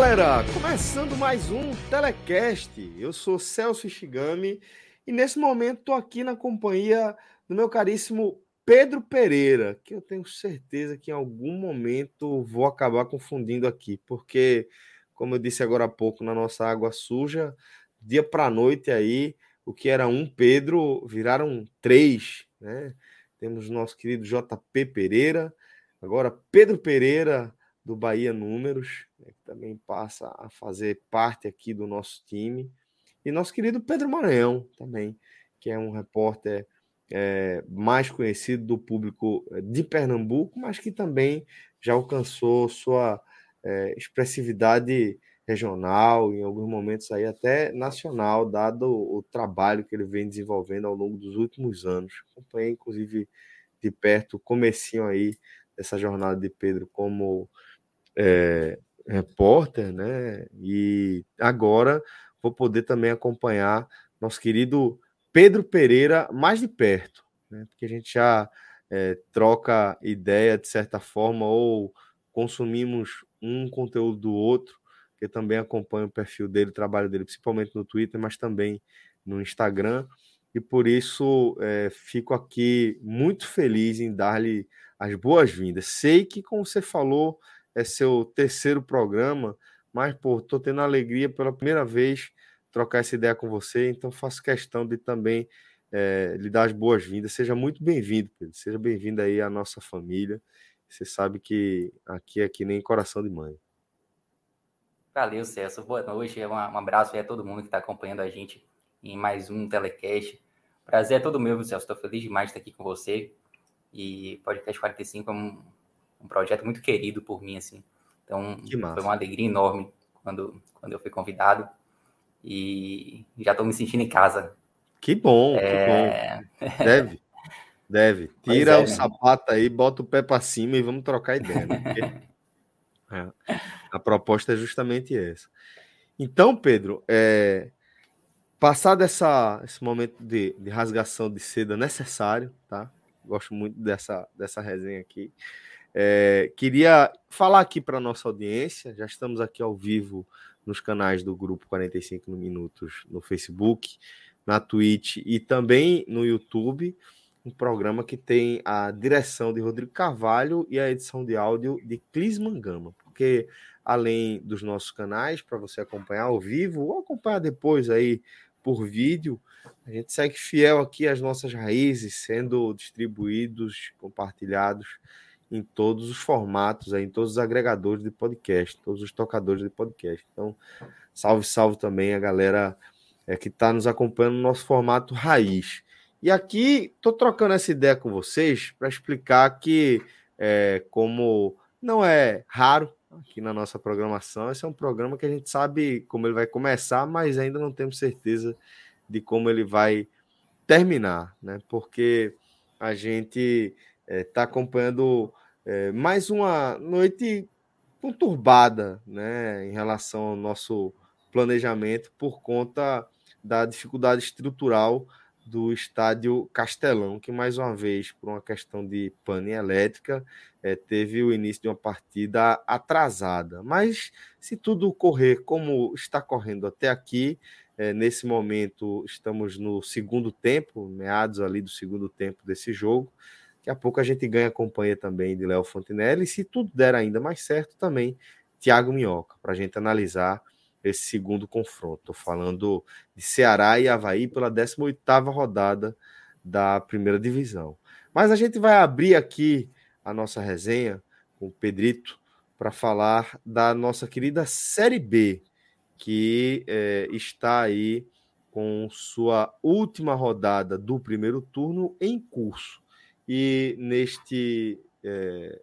Galera! Começando mais um Telecast. Eu sou Celso Ishigami e nesse momento estou aqui na companhia do meu caríssimo Pedro Pereira, que eu tenho certeza que em algum momento vou acabar confundindo aqui, porque, como eu disse agora há pouco na nossa água suja, dia para noite aí, o que era um Pedro viraram três, né? Temos nosso querido JP Pereira, agora Pedro Pereira do Bahia Números, também passa a fazer parte aqui do nosso time, e nosso querido Pedro Maranhão também, que é um repórter é, mais conhecido do público eh, de Pernambuco, mas que também já alcançou sua é, expressividade regional, em alguns momentos aí até nacional, dado o trabalho que ele vem desenvolvendo ao longo dos últimos anos. Acompanhei, inclusive, de perto o comecinho aí dessa jornada de Pedro como é, repórter, né? E agora vou poder também acompanhar nosso querido Pedro Pereira mais de perto, né? Porque a gente já é, troca ideia de certa forma ou consumimos um conteúdo do outro, que também acompanho o perfil dele, o trabalho dele, principalmente no Twitter, mas também no Instagram. E por isso é, fico aqui muito feliz em dar-lhe as boas-vindas. Sei que, como você falou, é seu terceiro programa, mas, pô, estou tendo alegria pela primeira vez trocar essa ideia com você, então faço questão de também é, lhe dar as boas-vindas. Seja muito bem-vindo, Pedro. Seja bem-vindo aí à nossa família. Você sabe que aqui é que nem coração de mãe. Valeu, Celso. Boa noite. Um abraço aí a todo mundo que está acompanhando a gente em mais um telecast. Prazer é todo meu, Celso. Estou feliz demais de estar aqui com você. E Podcast 45 é um, um projeto muito querido por mim, assim. Então, foi uma alegria enorme quando, quando eu fui convidado. E já estou me sentindo em casa. Que bom, é... que bom. Deve, deve. Tira é, o né? sapato aí, bota o pé para cima e vamos trocar ideia. Né? Porque... é. A proposta é justamente essa. Então, Pedro, é... passado essa, esse momento de, de rasgação de seda necessário, tá? Gosto muito dessa, dessa resenha aqui. É, queria falar aqui para nossa audiência, já estamos aqui ao vivo nos canais do grupo 45 Minutos no Facebook, na Twitch e também no YouTube, um programa que tem a direção de Rodrigo Carvalho e a edição de áudio de Clis Mangama, porque além dos nossos canais para você acompanhar ao vivo ou acompanhar depois aí por vídeo, a gente segue fiel aqui às nossas raízes, sendo distribuídos, compartilhados em todos os formatos, em todos os agregadores de podcast, todos os tocadores de podcast. Então, salve, salve também a galera é, que está nos acompanhando no nosso formato raiz. E aqui estou trocando essa ideia com vocês para explicar que, é, como não é raro aqui na nossa programação, esse é um programa que a gente sabe como ele vai começar, mas ainda não temos certeza de como ele vai terminar, né? Porque a gente está é, tá acompanhando é, mais uma noite conturbada né, em relação ao nosso planejamento por conta da dificuldade estrutural do estádio Castelão, que mais uma vez, por uma questão de pane elétrica, é, teve o início de uma partida atrasada. Mas se tudo correr como está correndo até aqui, é, nesse momento estamos no segundo tempo, meados ali do segundo tempo desse jogo. Daqui a pouco a gente ganha a companhia também de Léo Fontenelle. E se tudo der ainda mais certo, também Thiago Minhoca, para a gente analisar esse segundo confronto. Estou falando de Ceará e Havaí pela 18ª rodada da primeira divisão. Mas a gente vai abrir aqui a nossa resenha com o Pedrito para falar da nossa querida Série B, que é, está aí com sua última rodada do primeiro turno em curso. E neste é,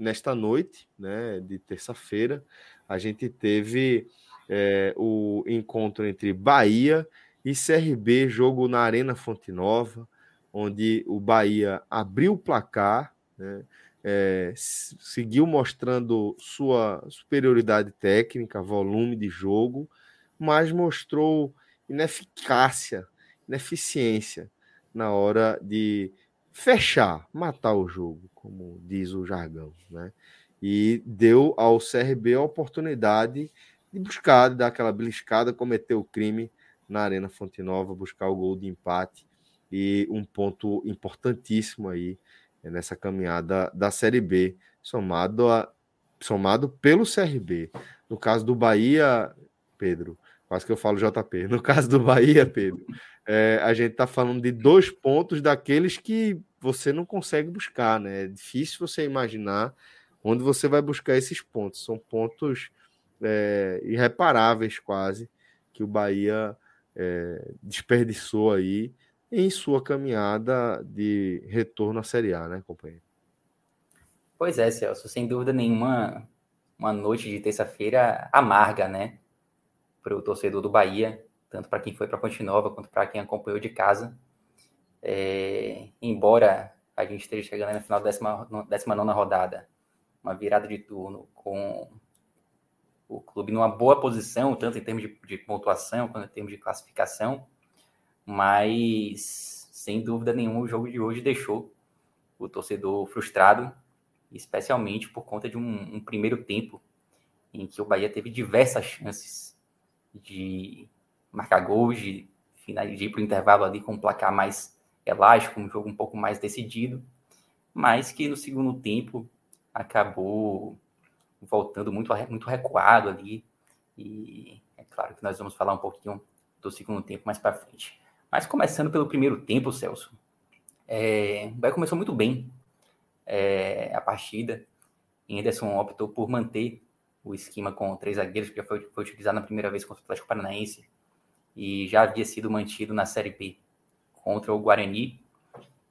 nesta noite, né, de terça-feira, a gente teve é, o encontro entre Bahia e CRB, jogo na Arena Fonte Nova, onde o Bahia abriu o placar, né, é, seguiu mostrando sua superioridade técnica, volume de jogo, mas mostrou ineficácia, ineficiência na hora de fechar, matar o jogo, como diz o jargão, né? E deu ao CRB a oportunidade de buscar, de dar aquela beliscada, cometer o crime na Arena Fonte Nova, buscar o gol de empate e um ponto importantíssimo aí nessa caminhada da Série B, somado, a, somado pelo CRB. No caso do Bahia, Pedro, quase que eu falo JP. No caso do Bahia, Pedro, é, a gente está falando de dois pontos daqueles que você não consegue buscar, né? É difícil você imaginar onde você vai buscar esses pontos. São pontos é, irreparáveis, quase, que o Bahia é, desperdiçou aí em sua caminhada de retorno à Série A, né, companheiro? Pois é, Celso, sem dúvida nenhuma, uma noite de terça-feira amarga, né, para o torcedor do Bahia tanto para quem foi para Ponte Nova quanto para quem acompanhou de casa. É, embora a gente esteja chegando na final da 19 rodada, uma virada de turno com o clube numa boa posição, tanto em termos de, de pontuação quanto em termos de classificação, mas sem dúvida nenhuma o jogo de hoje deixou o torcedor frustrado, especialmente por conta de um, um primeiro tempo em que o Bahia teve diversas chances de marcar gols, de, de ir para o intervalo ali com um placar mais elástico, um jogo um pouco mais decidido, mas que no segundo tempo acabou voltando muito, muito recuado ali. E é claro que nós vamos falar um pouquinho do segundo tempo mais para frente. Mas começando pelo primeiro tempo, Celso, é, o Bahia começou muito bem é, a partida. Henderson optou por manter o esquema com três zagueiros, que já foi, foi utilizado na primeira vez contra o Atlético Paranaense e já havia sido mantido na Série B contra o Guarani.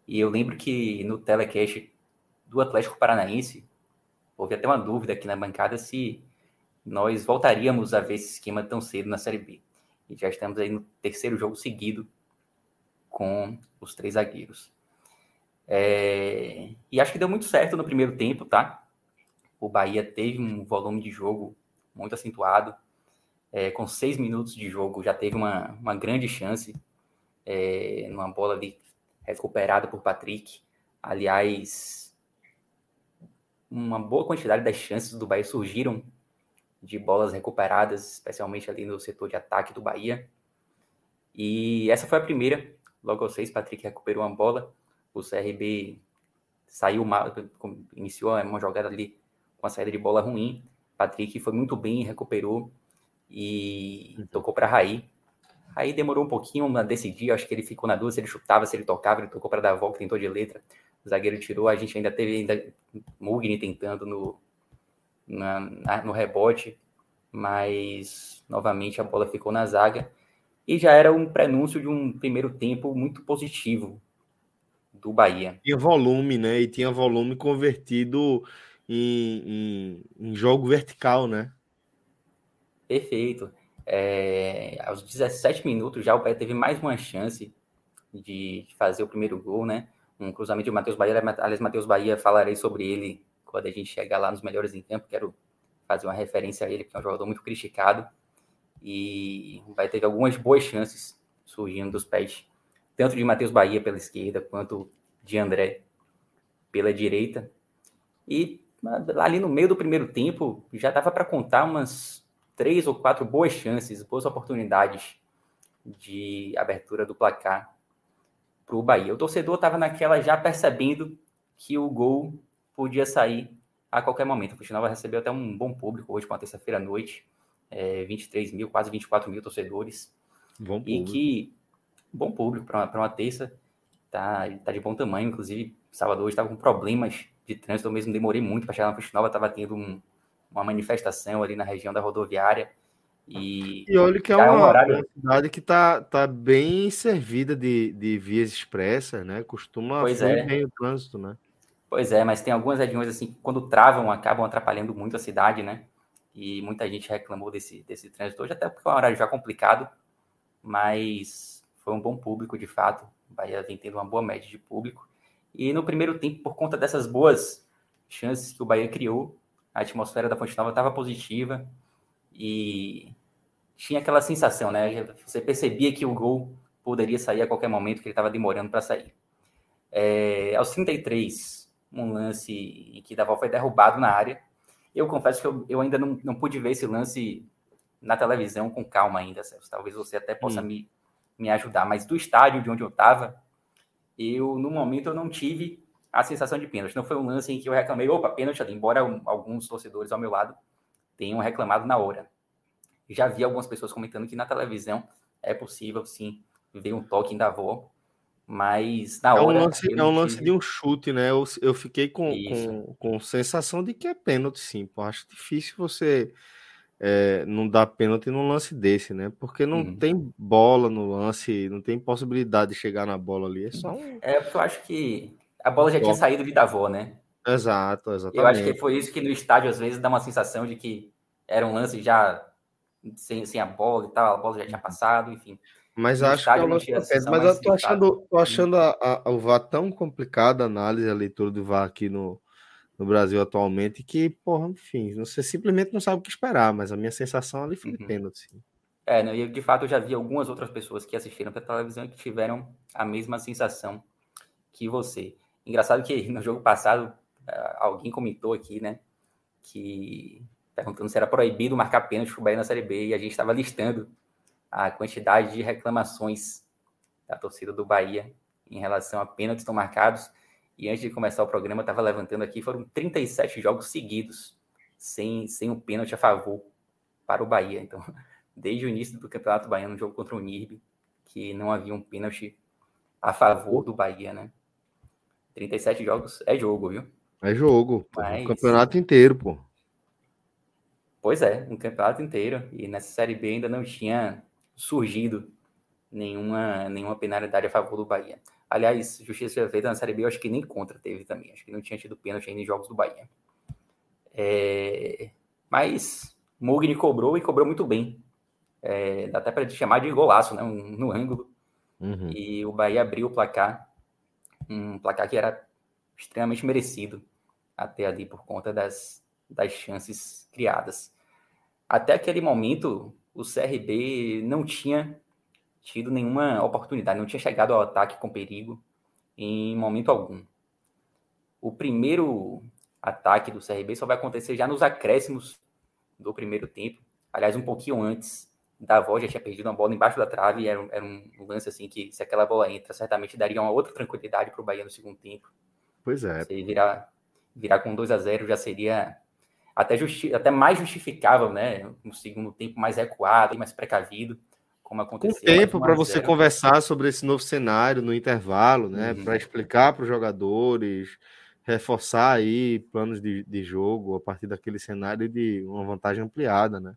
E eu lembro que no telecast do Atlético Paranaense, houve até uma dúvida aqui na bancada se nós voltaríamos a ver esse esquema tão cedo na Série B. E já estamos aí no terceiro jogo seguido com os três zagueiros. É... E acho que deu muito certo no primeiro tempo, tá? O Bahia teve um volume de jogo muito acentuado é, com seis minutos de jogo, já teve uma, uma grande chance é, numa bola ali recuperada por Patrick. Aliás, uma boa quantidade das chances do Bahia surgiram de bolas recuperadas, especialmente ali no setor de ataque do Bahia. E essa foi a primeira. Logo aos seis, Patrick recuperou uma bola. O CRB saiu mal, iniciou uma jogada ali com a saída de bola ruim. Patrick foi muito bem, recuperou e uhum. tocou para Raí. Raí demorou um pouquinho a decidir, acho que ele ficou na dúvida se ele chutava, se ele tocava, ele tocou para dar a volta, tentou de letra. O zagueiro tirou, a gente ainda teve ainda Mugni tentando no, na, na, no rebote, mas novamente a bola ficou na zaga. E já era um prenúncio de um primeiro tempo muito positivo do Bahia. Tinha volume, né? E tinha volume convertido em, em, em jogo vertical, né? Perfeito. É, aos 17 minutos já o Bahia teve mais uma chance de fazer o primeiro gol, né? Um cruzamento de Matheus Bahia. Aliás, Matheus Bahia, falarei sobre ele quando a gente chegar lá nos melhores em campo. Quero fazer uma referência a ele, que é um jogador muito criticado. E o Bahia teve algumas boas chances surgindo dos pés, tanto de Matheus Bahia pela esquerda, quanto de André pela direita. E ali no meio do primeiro tempo já dava para contar umas três ou quatro boas chances, boas oportunidades de abertura do placar para o Bahia. O torcedor estava naquela já percebendo que o gol podia sair a qualquer momento. O Fuxinova recebeu até um bom público hoje, com a terça-feira à noite, é, 23 mil, quase 24 mil torcedores. Bom público. E que, bom público para uma, uma terça, tá, tá de bom tamanho, inclusive Salvador estava com problemas de trânsito, eu mesmo demorei muito para chegar na Fonte Nova, estava tendo um, uma manifestação ali na região da rodoviária. E, e olha que é uma, horário... uma, cidade que está tá bem servida de, de vias expressas, né? Costuma pois é. bem o trânsito, né? Pois é, mas tem algumas regiões assim que quando travam acabam atrapalhando muito a cidade, né? E muita gente reclamou desse, desse trânsito hoje, até porque é um horário já complicado, mas foi um bom público de fato. O Bahia vem tendo uma boa média de público. E no primeiro tempo, por conta dessas boas chances que o Bahia criou, a atmosfera da Fonte Nova estava positiva e tinha aquela sensação, né? Você percebia que o gol poderia sair a qualquer momento, que ele estava demorando para sair. É, aos 33, um lance em que Davó foi derrubado na área. Eu confesso que eu, eu ainda não, não pude ver esse lance na televisão com calma ainda, Celso. Talvez você até possa hum. me, me ajudar. Mas do estádio de onde eu estava, eu, no momento, eu não tive a sensação de pênalti. Não foi um lance em que eu reclamei, opa, pênalti ali, embora alguns torcedores ao meu lado tenham reclamado na hora. Já vi algumas pessoas comentando que na televisão é possível, sim, ver um toque da avó, mas na é hora... Um lance, é um lance tive... de um chute, né? Eu, eu fiquei com, com, com sensação de que é pênalti, sim. Pô, acho difícil você é, não dar pênalti num lance desse, né? Porque não uhum. tem bola no lance, não tem possibilidade de chegar na bola ali. É só um... É, porque eu acho que a bola já tinha saído de Davó, né? Exato, exatamente. Eu acho que foi isso que no estádio, às vezes, dá uma sensação de que era um lance já sem, sem a bola e tal, a bola já tinha passado, enfim. Mas acho que é um lance Mas eu tô achando, tô achando a, a, o VAR tão complicado, a análise, a leitura do VAR aqui no, no Brasil atualmente, que, porra, enfim, você simplesmente não sabe o que esperar, mas a minha sensação ali foi uhum. pênalti. Sim. É, não, e de fato eu já vi algumas outras pessoas que assistiram pela televisão e que tiveram a mesma sensação que você. Engraçado que no jogo passado, eh, alguém comentou aqui, né, que perguntando se era proibido marcar pênalti para o Bahia na Série B, e a gente estava listando a quantidade de reclamações da torcida do Bahia em relação a pênaltis estão marcados. E antes de começar o programa, estava levantando aqui, foram 37 jogos seguidos sem, sem um pênalti a favor para o Bahia. Então, desde o início do Campeonato Baiano, um jogo contra o NIRB, que não havia um pênalti a favor do Bahia, né? 37 jogos é jogo, viu? É jogo. Mas... O campeonato inteiro, pô. Pois é, um campeonato inteiro. E nessa Série B ainda não tinha surgido nenhuma, nenhuma penalidade a favor do Bahia. Aliás, justiça feita na Série B, eu acho que nem contra teve também. Acho que não tinha tido pênalti ainda em jogos do Bahia. É... Mas Mugni cobrou e cobrou muito bem. É... Dá até para chamar de golaço, né? Um, no ângulo. Uhum. E o Bahia abriu o placar um placar que era extremamente merecido até ali por conta das, das chances criadas. Até aquele momento, o CRB não tinha tido nenhuma oportunidade, não tinha chegado ao ataque com perigo em momento algum. O primeiro ataque do CRB só vai acontecer já nos acréscimos do primeiro tempo, aliás, um pouquinho antes, Davó já tinha perdido uma bola embaixo da trave, era um, era um lance assim que, se aquela bola entra, certamente daria uma outra tranquilidade para o Bahia no segundo tempo. Pois é. Se virar, virar com 2 a 0 já seria até, justi até mais justificável, né? No segundo tempo mais recuado, mais precavido, como aconteceu. Com tempo para você conversar sobre esse novo cenário no intervalo, né? Uhum. Para explicar para os jogadores, reforçar aí planos de, de jogo a partir daquele cenário de uma vantagem ampliada, né?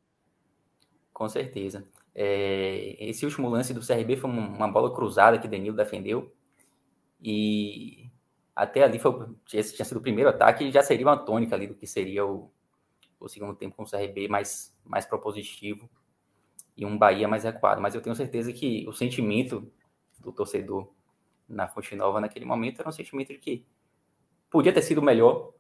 Com certeza. É, esse último lance do CRB foi uma bola cruzada que Danilo defendeu. E até ali foi, esse tinha sido o primeiro ataque e já seria uma tônica ali do que seria o, o segundo tempo com o CRB mais, mais propositivo e um Bahia mais recuado. Mas eu tenho certeza que o sentimento do torcedor na Fonte Nova naquele momento era um sentimento de que podia ter sido melhor.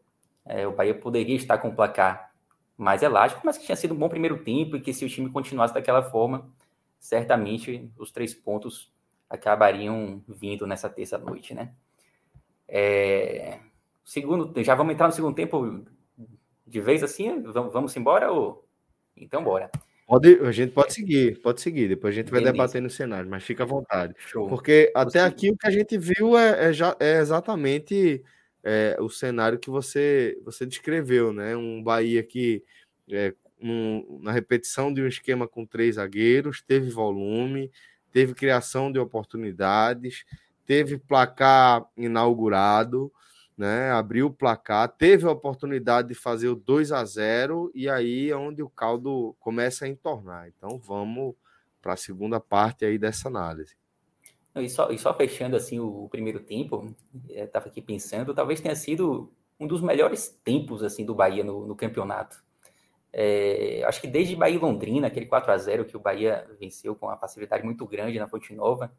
É, o Bahia poderia estar com o placar mais elástico, mas que tinha sido um bom primeiro tempo e que se o time continuasse daquela forma, certamente os três pontos acabariam vindo nessa terça-noite, né? É... Segundo, já vamos entrar no segundo tempo de vez assim? Vamos, embora ou... Então, bora. Pode, a gente pode seguir, pode seguir. Depois a gente vai Beleza. debater no cenário, mas fica à vontade. Show. Porque até aqui o que a gente viu é, é, já, é exatamente é, o cenário que você, você descreveu, né? Um Bahia que, é, um, na repetição de um esquema com três zagueiros, teve volume, teve criação de oportunidades, teve placar inaugurado, né? Abriu o placar, teve a oportunidade de fazer o 2 a 0 e aí é onde o caldo começa a entornar. Então vamos para a segunda parte aí dessa análise. E só, e só fechando assim o, o primeiro tempo, estava aqui pensando, talvez tenha sido um dos melhores tempos assim do Bahia no, no campeonato. É, acho que desde Bahia e Londrina, aquele 4 a 0 que o Bahia venceu com uma facilidade muito grande na Fonte Nova,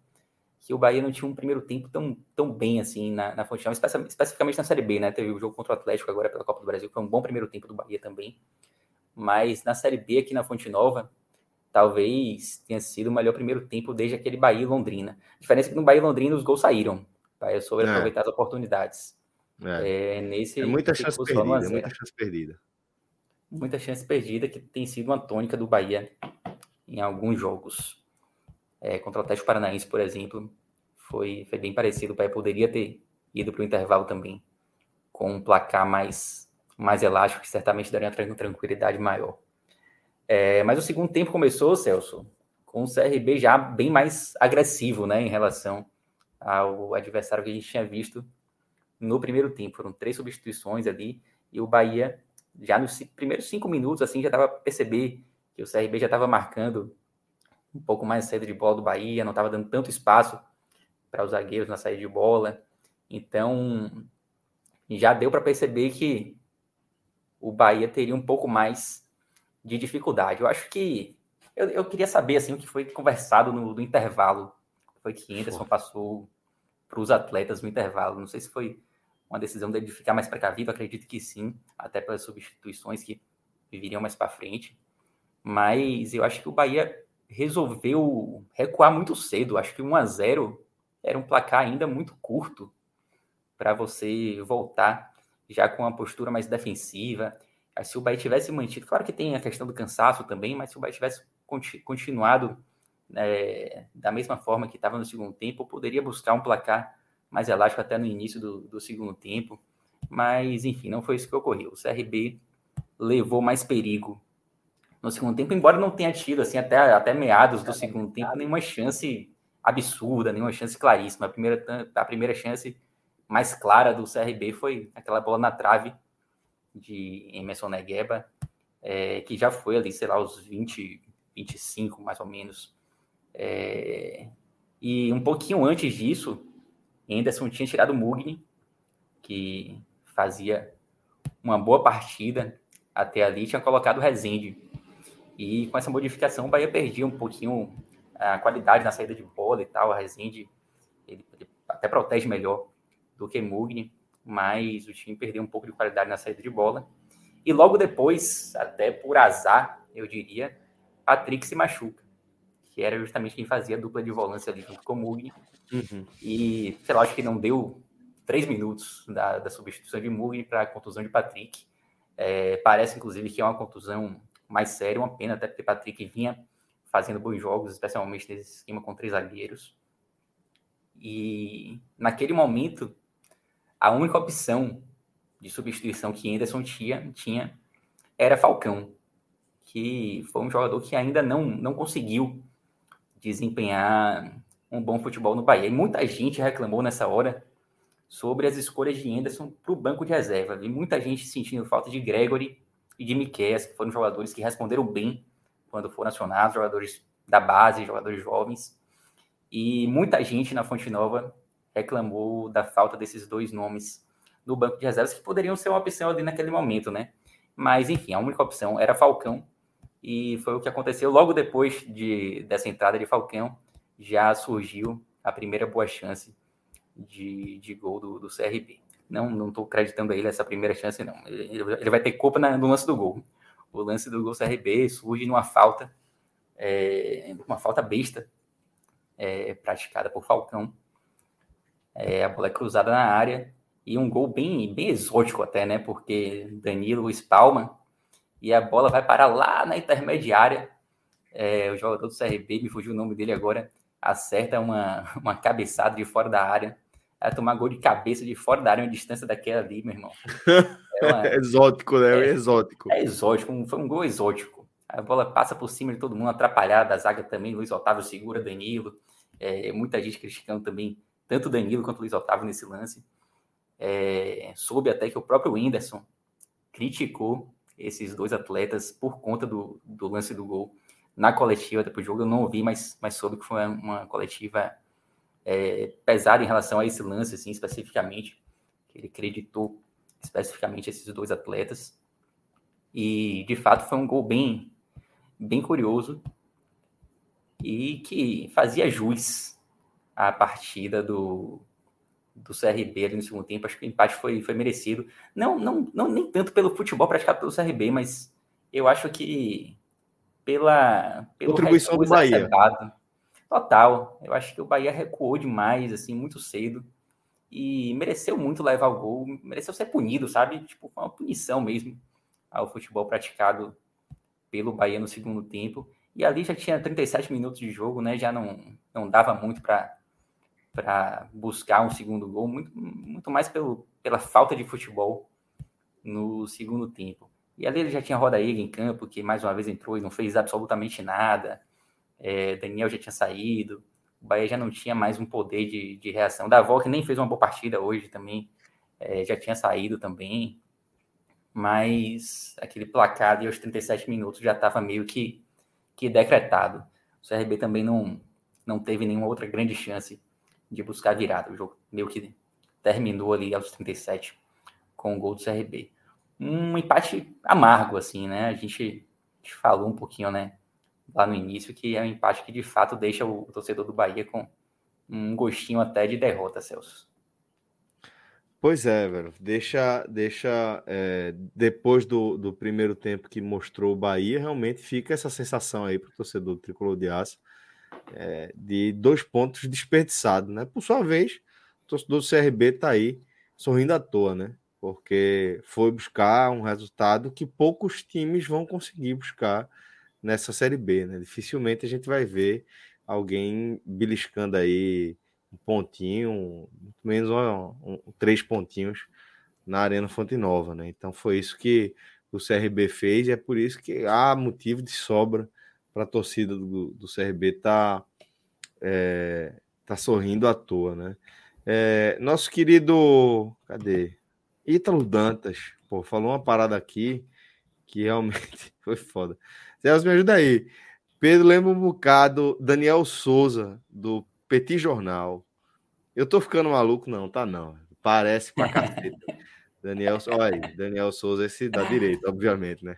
que o Bahia não tinha um primeiro tempo tão, tão bem assim na, na Fonte Nova, especificamente na Série B, né? Teve o jogo contra o Atlético agora pela Copa do Brasil, que foi um bom primeiro tempo do Bahia também. Mas na Série B aqui na Fonte Nova, talvez tenha sido o melhor primeiro tempo desde aquele Bahia e Londrina. A diferença é que no Bahia e Londrina os gols saíram. O Bahia soube é. aproveitar as oportunidades. É, é nesse, é muita chance perdida, é muita chance perdida. Muita chance perdida que tem sido uma tônica do Bahia em alguns jogos. É, contra o Atlético Paranaense, por exemplo, foi, foi bem parecido. O Bahia poderia ter ido para o intervalo também com um placar mais, mais elástico, que certamente daria uma tranquilidade maior. É, mas o segundo tempo começou, Celso, com o CRB já bem mais agressivo né, em relação ao adversário que a gente tinha visto no primeiro tempo. Foram três substituições ali e o Bahia, já nos primeiros cinco minutos, assim, já dava para perceber que o CRB já estava marcando um pouco mais cedo de bola do Bahia, não estava dando tanto espaço para os zagueiros na saída de bola. Então, já deu para perceber que o Bahia teria um pouco mais de dificuldade. Eu acho que eu, eu queria saber assim o que foi conversado no, no intervalo. Foi que Anderson passou para os atletas no intervalo. Não sei se foi uma decisão dele de ficar mais precavido, acredito que sim, até pelas substituições que viriam mais para frente. Mas eu acho que o Bahia resolveu recuar muito cedo. Acho que 1 a 0 era um placar ainda muito curto para você voltar já com uma postura mais defensiva se o Bahia tivesse mantido, claro que tem a questão do cansaço também, mas se o Bahia tivesse continuado é, da mesma forma que estava no segundo tempo, poderia buscar um placar mais elástico até no início do, do, segundo tempo. Mas, enfim, não foi isso que ocorreu. O CRB levou mais perigo no segundo tempo, embora não tenha tido, assim, até, até meados do segundo tempo, nenhuma chance absurda, nenhuma chance claríssima. A primeira, a primeira chance mais clara do CRB foi aquela bola na trave de Emerson Negueba, é, que já foi ali, sei lá, os 20, 25 mais ou menos. É, e um pouquinho antes disso, Anderson tinha tirado o Mugni, que fazia uma boa partida até ali, tinha colocado o Rezende. E com essa modificação, o Bahia perdia um pouquinho a qualidade na saída de bola e tal. O Rezende ele, ele até protege melhor do que Mugni mas o time perdeu um pouco de qualidade na saída de bola. E logo depois, até por azar, eu diria, Patrick se machuca, que era justamente quem fazia a dupla de volância ali junto com o Mugni. Uhum. E, sei lá, acho que não deu três minutos da, da substituição de Mugni para a contusão de Patrick. É, parece, inclusive, que é uma contusão mais séria, uma pena, até porque Patrick vinha fazendo bons jogos, especialmente nesse esquema com três zagueiros. E naquele momento, a única opção de substituição que Anderson tinha, tinha era Falcão, que foi um jogador que ainda não, não conseguiu desempenhar um bom futebol no Bahia. E muita gente reclamou nessa hora sobre as escolhas de Anderson para o banco de reserva. E muita gente sentindo falta de Gregory e de Miquel, que foram jogadores que responderam bem quando foram acionados, jogadores da base, jogadores jovens. E muita gente na Fonte Nova reclamou da falta desses dois nomes no banco de reservas, que poderiam ser uma opção ali naquele momento, né? Mas, enfim, a única opção era Falcão, e foi o que aconteceu logo depois de, dessa entrada de Falcão, já surgiu a primeira boa chance de, de gol do, do CRB. Não não estou acreditando a ele essa primeira chance, não. Ele, ele vai ter culpa na, no lance do gol. O lance do gol CRB surge numa falta, é, uma falta besta é, praticada por Falcão, é, a bola é cruzada na área e um gol bem, bem exótico até, né? Porque Danilo espalma e a bola vai parar lá na intermediária. É, o jogador do CRB, me fugiu o nome dele agora, acerta uma, uma cabeçada de fora da área. Vai tomar gol de cabeça de fora da área, uma distância daquela ali, meu irmão. É uma, exótico, né? É, exótico. É exótico, foi um gol exótico. A bola passa por cima de todo mundo, atrapalhada, a zaga também, Luiz Otávio segura, Danilo. É, muita gente criticando também tanto Danilo quanto Luiz Otávio nesse lance. É, soube até que o próprio Whindersson criticou esses dois atletas por conta do, do lance do gol na coletiva depois do jogo. Eu não ouvi, mas, mas soube que foi uma coletiva é, pesada em relação a esse lance, assim, especificamente, ele acreditou especificamente esses dois atletas. E, de fato, foi um gol bem, bem curioso e que fazia jus à partida do, do CRB ali no segundo tempo. Acho que o empate foi, foi merecido. Não, não, não nem tanto pelo futebol praticado pelo CRB, mas eu acho que pela pelo contribuição do Bahia. Total. Eu acho que o Bahia recuou demais, assim, muito cedo. E mereceu muito levar o gol, mereceu ser punido, sabe? Tipo, foi uma punição mesmo ao futebol praticado pelo Bahia no segundo tempo. E ali já tinha 37 minutos de jogo, né? Já não, não dava muito para para buscar um segundo gol, muito, muito mais pelo, pela falta de futebol no segundo tempo. E ali ele já tinha Roda Ilha em campo, que mais uma vez entrou e não fez absolutamente nada. É, Daniel já tinha saído. O Bahia já não tinha mais um poder de, de reação. Davó, que nem fez uma boa partida hoje também, é, já tinha saído também. Mas aquele placar de aos 37 minutos já estava meio que, que decretado. O CRB também não, não teve nenhuma outra grande chance de buscar virada. O jogo meio que terminou ali aos 37 com o gol do CRB. Um empate amargo, assim, né? A gente, a gente falou um pouquinho, né, lá no início, que é um empate que de fato deixa o torcedor do Bahia com um gostinho até de derrota, Celso. Pois é, velho. Deixa, deixa é, depois do, do primeiro tempo que mostrou o Bahia, realmente fica essa sensação aí para o torcedor do tricolor de aço é, de dois pontos desperdiçados, né? Por sua vez, o torcedor do CRB está aí sorrindo à toa, né? Porque foi buscar um resultado que poucos times vão conseguir buscar nessa Série B, né? Dificilmente a gente vai ver alguém beliscando aí um pontinho, muito menos um, um, três pontinhos na Arena Fonte Nova, né? Então foi isso que o CRB fez e é por isso que há motivo de sobra para a torcida do, do CRB tá, é, tá sorrindo à toa, né? É, nosso querido, cadê? Ítalo Dantas, pô, falou uma parada aqui que realmente foi foda. Celso, me ajuda aí. Pedro lembra um bocado Daniel Souza, do Petit Jornal. Eu tô ficando maluco, não, tá não. Parece pra caceta. Daniel, olha aí, Daniel Souza, esse da direita, obviamente, né?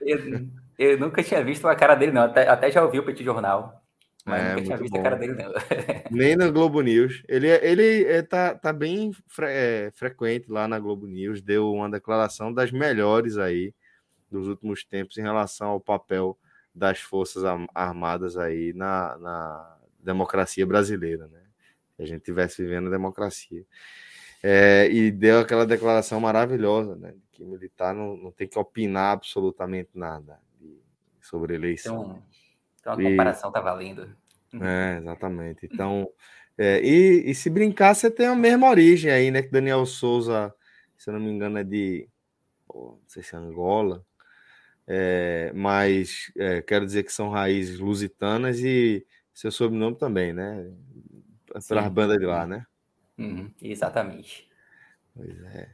Eu, nunca tinha visto a cara dele, não. Até, até já ouvi o Petit Jornal. Mas é, nunca tinha visto bom. a cara dele, não. Nem na Globo News. Ele, ele é, tá, tá bem fre, é, frequente lá na Globo News. Deu uma declaração das melhores aí dos últimos tempos em relação ao papel das Forças Armadas aí na, na democracia brasileira, né? Que a gente estivesse vivendo a democracia. É, e deu aquela declaração maravilhosa, né? Que militar não, não tem que opinar absolutamente nada sobre eleição. Então, então a comparação está valendo. É, exatamente. Então, é, e, e, se brincar, você tem a mesma origem aí, né? Que Daniel Souza, se eu não me engano, é de. não sei se é Angola. É, mas é, quero dizer que são raízes lusitanas e seu sobrenome também, né? Pelas bandas de lá, né? Uhum, exatamente. Pois é.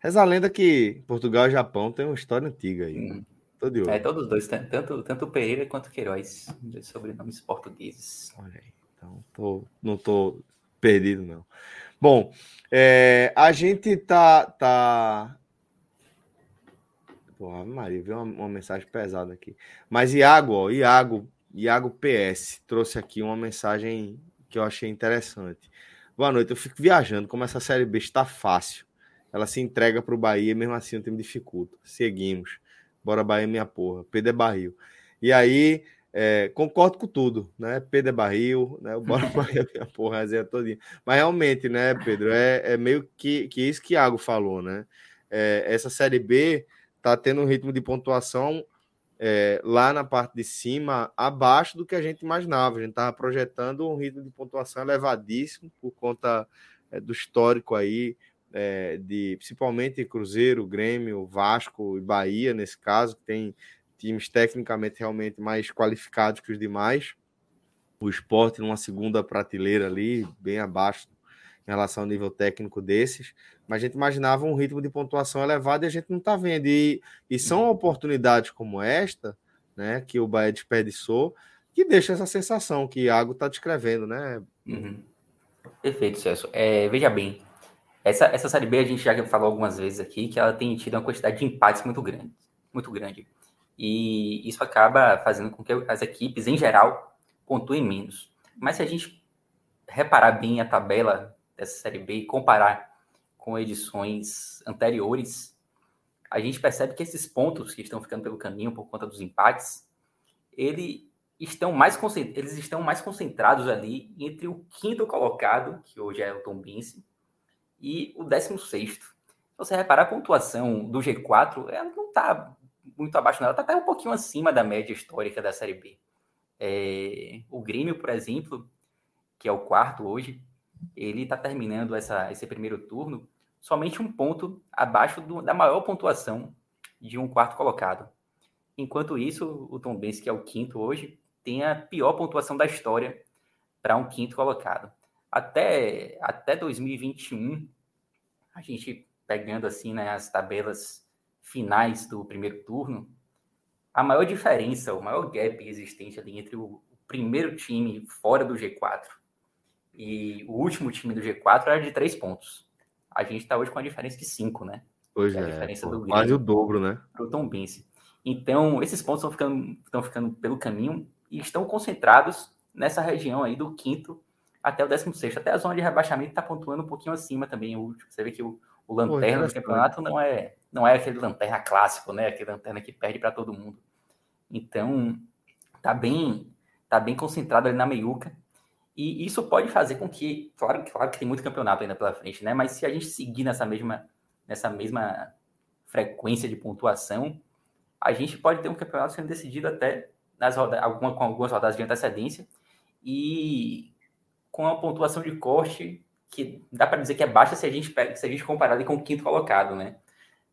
Reza a lenda que Portugal e Japão tem uma história antiga aí. Uhum. Tô de olho. É, todos os dois, tanto, tanto Pereira quanto Queiroz, dois sobrenomes portugueses. Olha aí, então tô, não tô perdido, não. Bom, é, a gente tá. tá... Porra, Maria, viu uma, uma, mensagem pesada aqui. Mas Iago, ó, Iago, Iago PS, trouxe aqui uma mensagem que eu achei interessante. Boa noite. Eu fico viajando como essa Série B está fácil. Ela se entrega para o Bahia, mesmo assim o time dificulta. Seguimos. Bora Bahia, minha porra. Pedro é barril. E aí, é, concordo com tudo, né? Pedro é barril, né? O Bora Bahia, minha porra, resenha todinha. Mas realmente, né, Pedro, é, é meio que, que isso que Iago falou, né? É, essa Série B tá tendo um ritmo de pontuação é, lá na parte de cima, abaixo do que a gente imaginava. A gente estava projetando um ritmo de pontuação elevadíssimo por conta é, do histórico aí, é, de principalmente Cruzeiro, Grêmio, Vasco e Bahia, nesse caso, que tem times tecnicamente realmente mais qualificados que os demais. O esporte numa segunda prateleira ali, bem abaixo em relação ao nível técnico desses, mas a gente imaginava um ritmo de pontuação elevado e a gente não está vendo. E, e são oportunidades como esta, né, que o Bahia desperdiçou, que deixa essa sensação que Iago está descrevendo, né? Uhum. Perfeito, Celso. É, veja bem, essa, essa Série B a gente já falou algumas vezes aqui que ela tem tido uma quantidade de empates muito grande, muito grande. E isso acaba fazendo com que as equipes, em geral, pontuem menos. Mas se a gente reparar bem a tabela dessa Série B e comparar com edições anteriores, a gente percebe que esses pontos que estão ficando pelo caminho por conta dos empates, ele estão mais eles estão mais concentrados ali entre o quinto colocado, que hoje é o Tom Bense, e o décimo sexto. Se você reparar a pontuação do G4, ela não está muito abaixo, não. ela está até um pouquinho acima da média histórica da Série B. É, o Grêmio, por exemplo, que é o quarto hoje, ele está terminando essa, esse primeiro turno somente um ponto abaixo do, da maior pontuação de um quarto colocado. Enquanto isso, o Tom Benz, que é o quinto hoje, tem a pior pontuação da história para um quinto colocado. Até, até 2021, a gente pegando assim né, as tabelas finais do primeiro turno, a maior diferença, o maior gap existente ali entre o primeiro time fora do G4 e o último time do G4 era de três pontos. A gente está hoje com a diferença de cinco, né? Pois é, a diferença pô, do quase o dobro, né? Para o Tom Bense. Então, esses pontos estão ficando, estão ficando pelo caminho e estão concentrados nessa região aí do quinto até o décimo sexto. Até a zona de rebaixamento está pontuando um pouquinho acima também. Você vê que o, o lanterna Pô, do campeonato não é, não é aquele lanterna clássico, né? Aquele lanterna que perde para todo mundo. Então, tá bem, tá bem concentrado ali na meiuca. E isso pode fazer com que, claro, claro que tem muito campeonato ainda pela frente, né? Mas se a gente seguir nessa mesma, nessa mesma frequência de pontuação, a gente pode ter um campeonato sendo decidido até nas rodadas, alguma, com algumas rodadas de antecedência e com a pontuação de corte que dá para dizer que é baixa se a gente pega, se a gente comparar ali com o quinto colocado, né?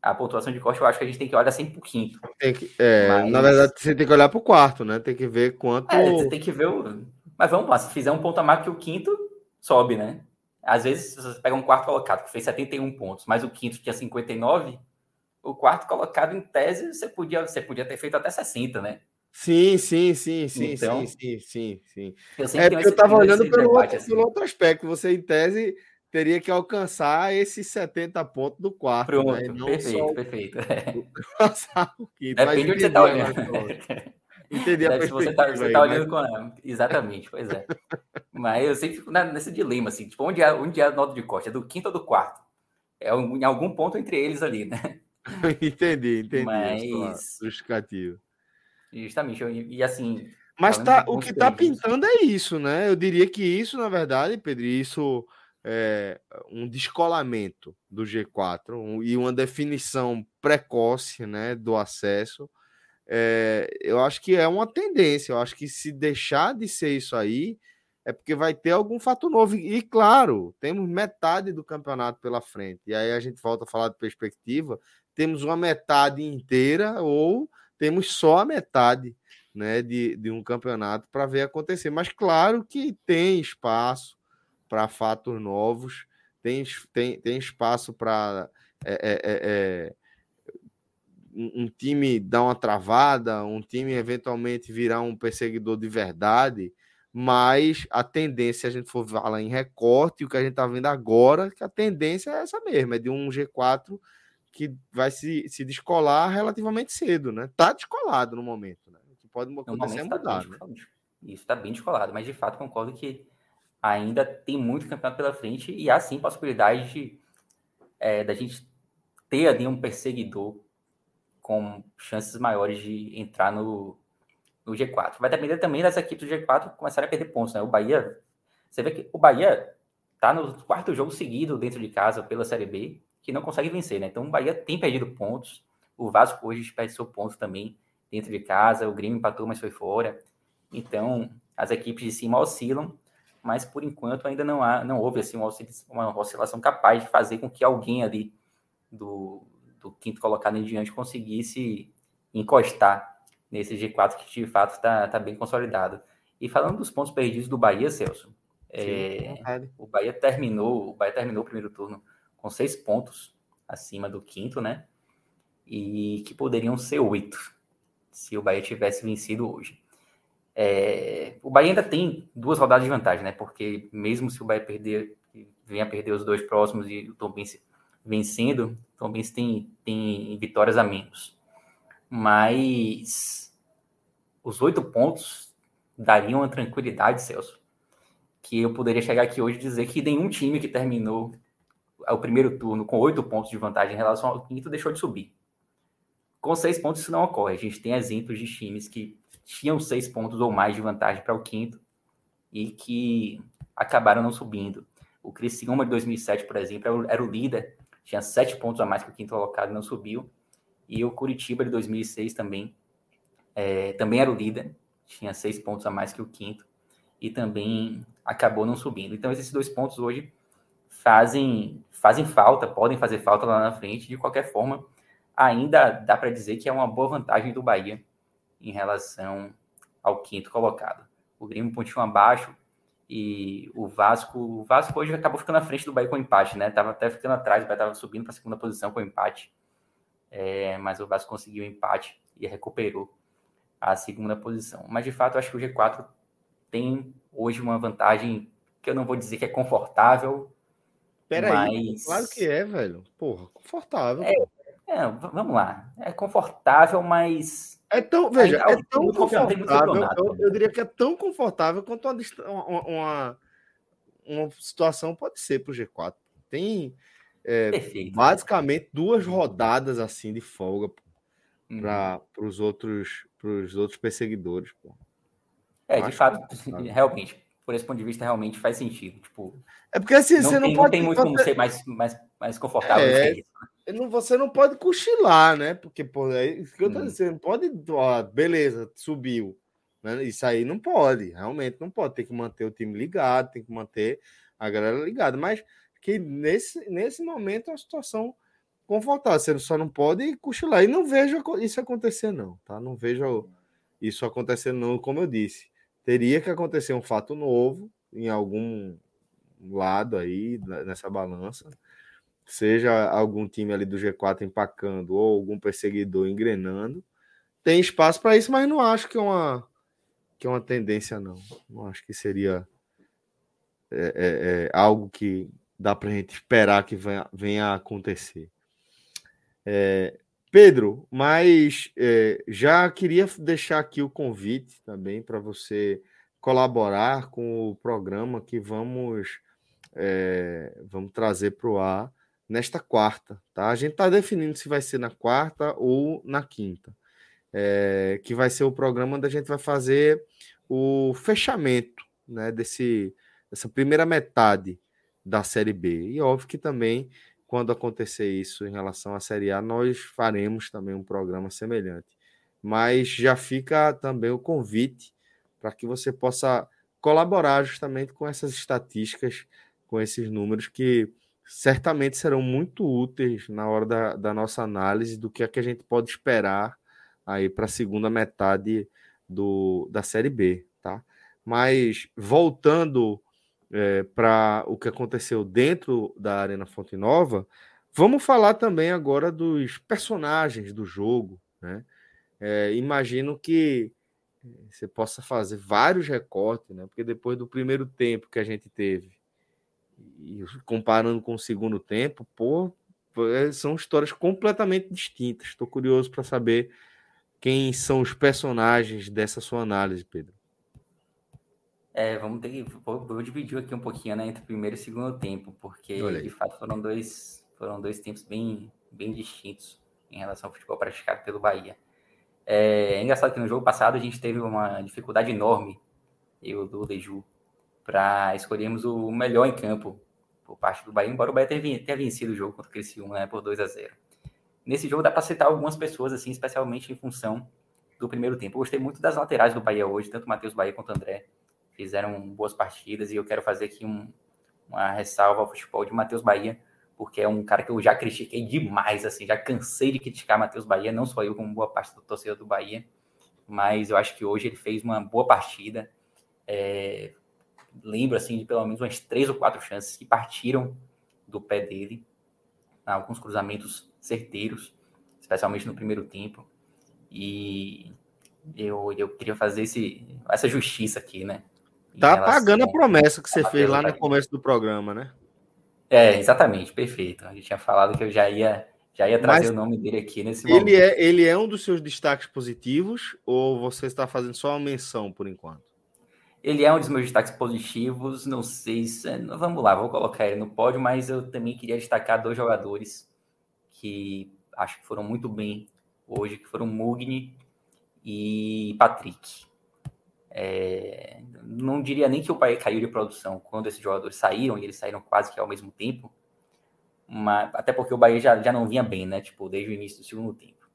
A pontuação de corte eu acho que a gente tem que olhar sempre pro quinto. Que, é, Mas... Na verdade, você tem que olhar para o quarto, né? Tem que ver quanto. É, você tem que ver o. Mas vamos lá, se fizer um ponto a mais que o quinto, sobe, né? Às vezes você pega um quarto colocado que fez 71 pontos, mas o quinto tinha 59, o quarto colocado em tese você podia, você podia ter feito até 60, né? Sim, sim, sim, sim, então, sim, sim, sim, sim. Eu é porque eu estava olhando pelo, outro, assim. pelo outro aspecto. Você, em tese, teria que alcançar esses 70 pontos do quarto. Pronto, né? perfeito, só... perfeito. Passar o quinto. Depende de onde você está olhando. Entendi a você está tá olhando mas... com. Exatamente, pois é. mas eu sempre fico nesse dilema, assim, tipo, onde é, onde é a nota de corte? É do quinto ou do quarto? É um, em algum ponto entre eles ali, né? entendi, entendi. Mas... Justificativo. Justamente, e, e assim. Mas tá, o que está pintando é isso, né? Eu diria que isso, na verdade, Pedro, isso é um descolamento do G4 um, e uma definição precoce né, do acesso. É, eu acho que é uma tendência. Eu acho que se deixar de ser isso aí, é porque vai ter algum fato novo. E claro, temos metade do campeonato pela frente. E aí a gente volta a falar de perspectiva. Temos uma metade inteira ou temos só a metade né, de, de um campeonato para ver acontecer. Mas claro que tem espaço para fatos novos, tem, tem, tem espaço para é, é, é, é um, um time dar uma travada, um time eventualmente virar um perseguidor de verdade, mas a tendência, se a gente for falar em recorte, o que a gente está vendo agora, que a tendência é essa mesmo, é de um G4 que vai se, se descolar relativamente cedo, né? Tá descolado no momento, né? O que pode acontecer é tá mudar, tá né? Isso está bem descolado, mas de fato concordo que ainda tem muito campeonato pela frente e há sim possibilidade de é, da gente ter ali um perseguidor com chances maiores de entrar no, no G4. Vai depender também das equipes do G4 começarem a perder pontos, né? O Bahia, você vê que o Bahia tá no quarto jogo seguido dentro de casa pela Série B que não consegue vencer, né? Então o Bahia tem perdido pontos, o Vasco hoje seu pontos também dentro de casa, o Grêmio empatou, mas foi fora. Então as equipes de cima oscilam, mas por enquanto ainda não há, não houve assim uma oscilação capaz de fazer com que alguém ali do, do quinto colocado em diante conseguisse encostar nesse G4 que de fato está tá bem consolidado. E falando dos pontos perdidos do Bahia, Celso, É, o Bahia terminou, o Bahia terminou o primeiro turno com seis pontos acima do quinto, né? E que poderiam ser oito se o Bahia tivesse vencido hoje. É, o Bahia ainda tem duas rodadas de vantagem, né? Porque mesmo se o Bahia perder, venha perder os dois próximos e o Tom Benz vencendo, o Tom Benz tem, tem vitórias a menos. Mas os oito pontos dariam uma tranquilidade, Celso, que eu poderia chegar aqui hoje e dizer que nenhum time que terminou o primeiro turno com oito pontos de vantagem em relação ao quinto deixou de subir. Com seis pontos isso não ocorre. A gente tem exemplos de times que tinham seis pontos ou mais de vantagem para o quinto e que acabaram não subindo. O Criciúma de 2007, por exemplo, era o líder, tinha sete pontos a mais que o quinto colocado não subiu. E o Curitiba de 2006 também, é, também era o líder, tinha seis pontos a mais que o quinto e também acabou não subindo. Então esses dois pontos hoje fazem fazem falta, podem fazer falta lá na frente. De qualquer forma, ainda dá para dizer que é uma boa vantagem do Bahia em relação ao quinto colocado. O Grêmio pontinho abaixo e o Vasco, o Vasco hoje acabou ficando à frente do Bahia com empate, né? Tava até ficando atrás, o Bahia estava subindo para a segunda posição com empate. É, mas o Vasco conseguiu empate e recuperou a segunda posição. Mas de fato, acho que o G4 tem hoje uma vantagem que eu não vou dizer que é confortável. Peraí, mas... claro que é, velho. Porra, confortável. É, é, vamos lá. É confortável, mas é tão, veja, é tão confortável. Eu, eu, diria que é tão confortável quanto uma, uma, uma situação pode ser para o G4. Tem é, basicamente duas rodadas assim de folga para uhum. os outros, pros outros perseguidores. Pô. É, de fato, realmente, por esse ponto de vista, realmente faz sentido. Tipo, é porque assim, não você tem, não pode. Não tem muito como ser mais, mais, mais confortável. É, não, você não pode cochilar, né? Porque, pô, é isso que eu tô hum. dizendo, você não pode, ó, beleza, subiu. Né? Isso aí não pode, realmente não pode. Tem que manter o time ligado, tem que manter a galera ligada. Mas que nesse, nesse momento é uma situação confortável. Você só não pode cochilar. E não vejo isso acontecer, não, tá? Não vejo isso acontecer, não, como eu disse. Teria que acontecer um fato novo em algum lado aí nessa balança seja algum time ali do G4 empacando ou algum perseguidor engrenando, tem espaço para isso, mas não acho que é uma que é uma tendência não. Não acho que seria é, é, é algo que dá para a gente esperar que venha, venha a acontecer. É, Pedro, mas é, já queria deixar aqui o convite também para você colaborar com o programa que vamos é, vamos trazer para o ar nesta quarta, tá? A gente está definindo se vai ser na quarta ou na quinta, é, que vai ser o programa onde a gente vai fazer o fechamento, né, desse, dessa primeira metade da Série B. E óbvio que também, quando acontecer isso em relação à Série A, nós faremos também um programa semelhante. Mas já fica também o convite para que você possa colaborar justamente com essas estatísticas, com esses números que certamente serão muito úteis na hora da, da nossa análise do que é que a gente pode esperar aí para a segunda metade do, da Série B, tá? Mas voltando é, para o que aconteceu dentro da Arena Fonte Nova, vamos falar também agora dos personagens do jogo, né? É, imagino que você possa fazer vários recortes, né? Porque depois do primeiro tempo que a gente teve e comparando com o segundo tempo, pô, são histórias completamente distintas. Estou curioso para saber quem são os personagens dessa sua análise, Pedro. É, vamos ter que. Vou, vou dividir aqui um pouquinho né, entre o primeiro e o segundo tempo, porque de fato foram dois, foram dois tempos bem, bem distintos em relação ao futebol praticado pelo Bahia. É, é engraçado que no jogo passado a gente teve uma dificuldade enorme, eu do Leju, para escolhermos o melhor em campo por parte do Bahia, embora o Bahia tenha, vencido o jogo contra o Criciúma né, por 2 a 0 Nesse jogo dá para citar algumas pessoas, assim, especialmente em função do primeiro tempo. Eu gostei muito das laterais do Bahia hoje, tanto o Matheus Bahia quanto o André fizeram boas partidas e eu quero fazer aqui um, uma ressalva ao futebol de Matheus Bahia, porque é um cara que eu já critiquei demais, assim, já cansei de criticar Matheus Bahia, não só eu, como boa parte do torcedor do Bahia, mas eu acho que hoje ele fez uma boa partida, é, lembro assim de pelo menos umas três ou quatro chances que partiram do pé dele, alguns cruzamentos certeiros, especialmente no primeiro tempo. E eu, eu queria fazer esse, essa justiça aqui, né? Tá pagando a promessa que você fez lá no começo do programa, né? É, exatamente, perfeito. A gente tinha falado que eu já ia, já ia trazer Mas o nome dele aqui nesse ele momento. É, ele é um dos seus destaques positivos ou você está fazendo só uma menção por enquanto? Ele é um dos meus destaques positivos, não sei se. Vamos lá, vou colocar ele no pódio, mas eu também queria destacar dois jogadores que acho que foram muito bem hoje, que foram Mugni e Patrick. É, não diria nem que o Bahia caiu de produção quando esses jogadores saíram, e eles saíram quase que ao mesmo tempo, mas, até porque o Bahia já, já não vinha bem, né? Tipo, desde o início do segundo tempo.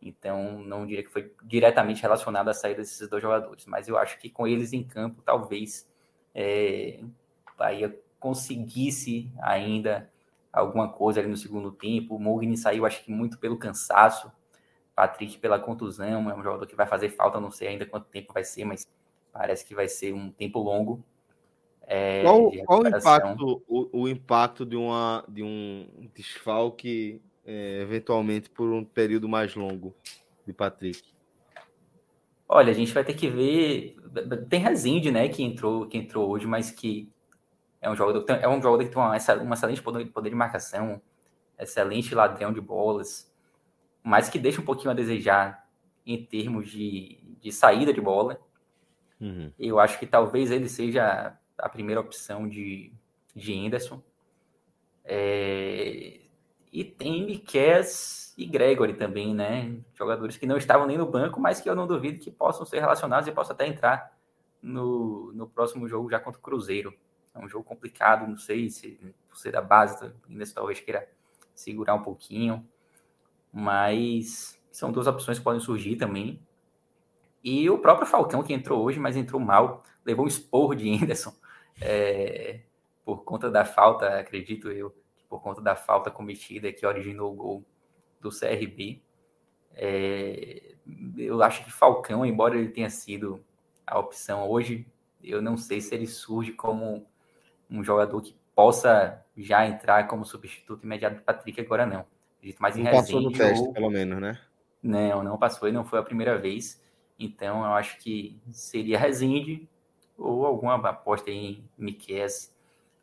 Então, não diria que foi diretamente relacionado à saída desses dois jogadores, mas eu acho que com eles em campo, talvez é, o Bahia conseguisse ainda alguma coisa ali no segundo tempo. O Mugni saiu, acho que muito pelo cansaço, Patrick pela contusão, é um jogador que vai fazer falta, não sei ainda quanto tempo vai ser, mas parece que vai ser um tempo longo. É, qual, qual o impacto, o, o, impacto de, uma, de um desfalque, é, eventualmente por um período mais longo de Patrick? Olha, a gente vai ter que ver. Tem Rezende, né, que entrou, que entrou hoje, mas que é um jogador, é um jogador que tem uma, uma excelente poder, poder de marcação, excelente ladrão de bolas mas que deixa um pouquinho a desejar em termos de, de saída de bola. Uhum. Eu acho que talvez ele seja a primeira opção de, de Anderson. É, e tem Miquel e Gregory também, né? Jogadores que não estavam nem no banco, mas que eu não duvido que possam ser relacionados e possam até entrar no, no próximo jogo já contra o Cruzeiro. É um jogo complicado, não sei se você da base ainda talvez queira segurar um pouquinho mas são duas opções que podem surgir também. E o próprio Falcão, que entrou hoje, mas entrou mal, levou um esporro de Henderson é, por conta da falta, acredito eu, por conta da falta cometida que originou o gol do CRB. É, eu acho que Falcão, embora ele tenha sido a opção hoje, eu não sei se ele surge como um jogador que possa já entrar como substituto imediato do Patrick agora não. Acredito mais em não Passou no teste, ou... pelo menos, né? Não, não passou e não foi a primeira vez. Então eu acho que seria Rezende ou alguma aposta em Miquel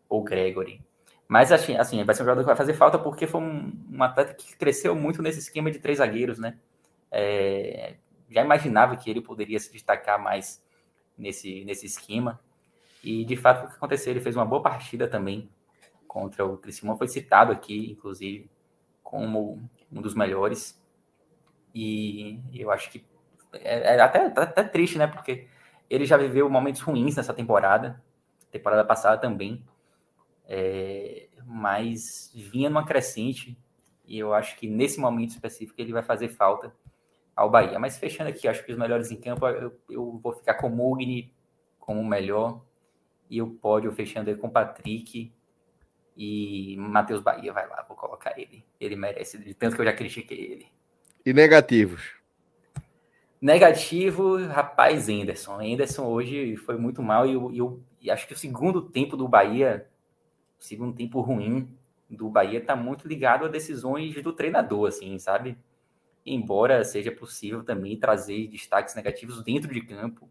ou Gregory. Mas assim, assim, vai ser um jogador que vai fazer falta porque foi um, um atleta que cresceu muito nesse esquema de três zagueiros, né? É, já imaginava que ele poderia se destacar mais nesse, nesse esquema. E de fato o que aconteceu? Ele fez uma boa partida também contra o Criciúma, foi citado aqui, inclusive, como um dos melhores. E eu acho que é, é até, até triste, né? Porque ele já viveu momentos ruins nessa temporada, temporada passada também, é, mas vinha numa crescente e eu acho que nesse momento específico ele vai fazer falta ao Bahia. Mas fechando aqui, acho que os melhores em campo, eu, eu vou ficar com o Mugni como o melhor e o pódio fechando aí com o Patrick e Matheus Bahia vai lá, vou colocar ele. Ele merece, de tanto que eu já critiquei ele. E negativos? Negativo, rapaz, Anderson. Anderson hoje foi muito mal e eu, e acho que o segundo tempo do Bahia, o segundo tempo ruim do Bahia, está muito ligado a decisões do treinador, assim, sabe? Embora seja possível também trazer destaques negativos dentro de campo,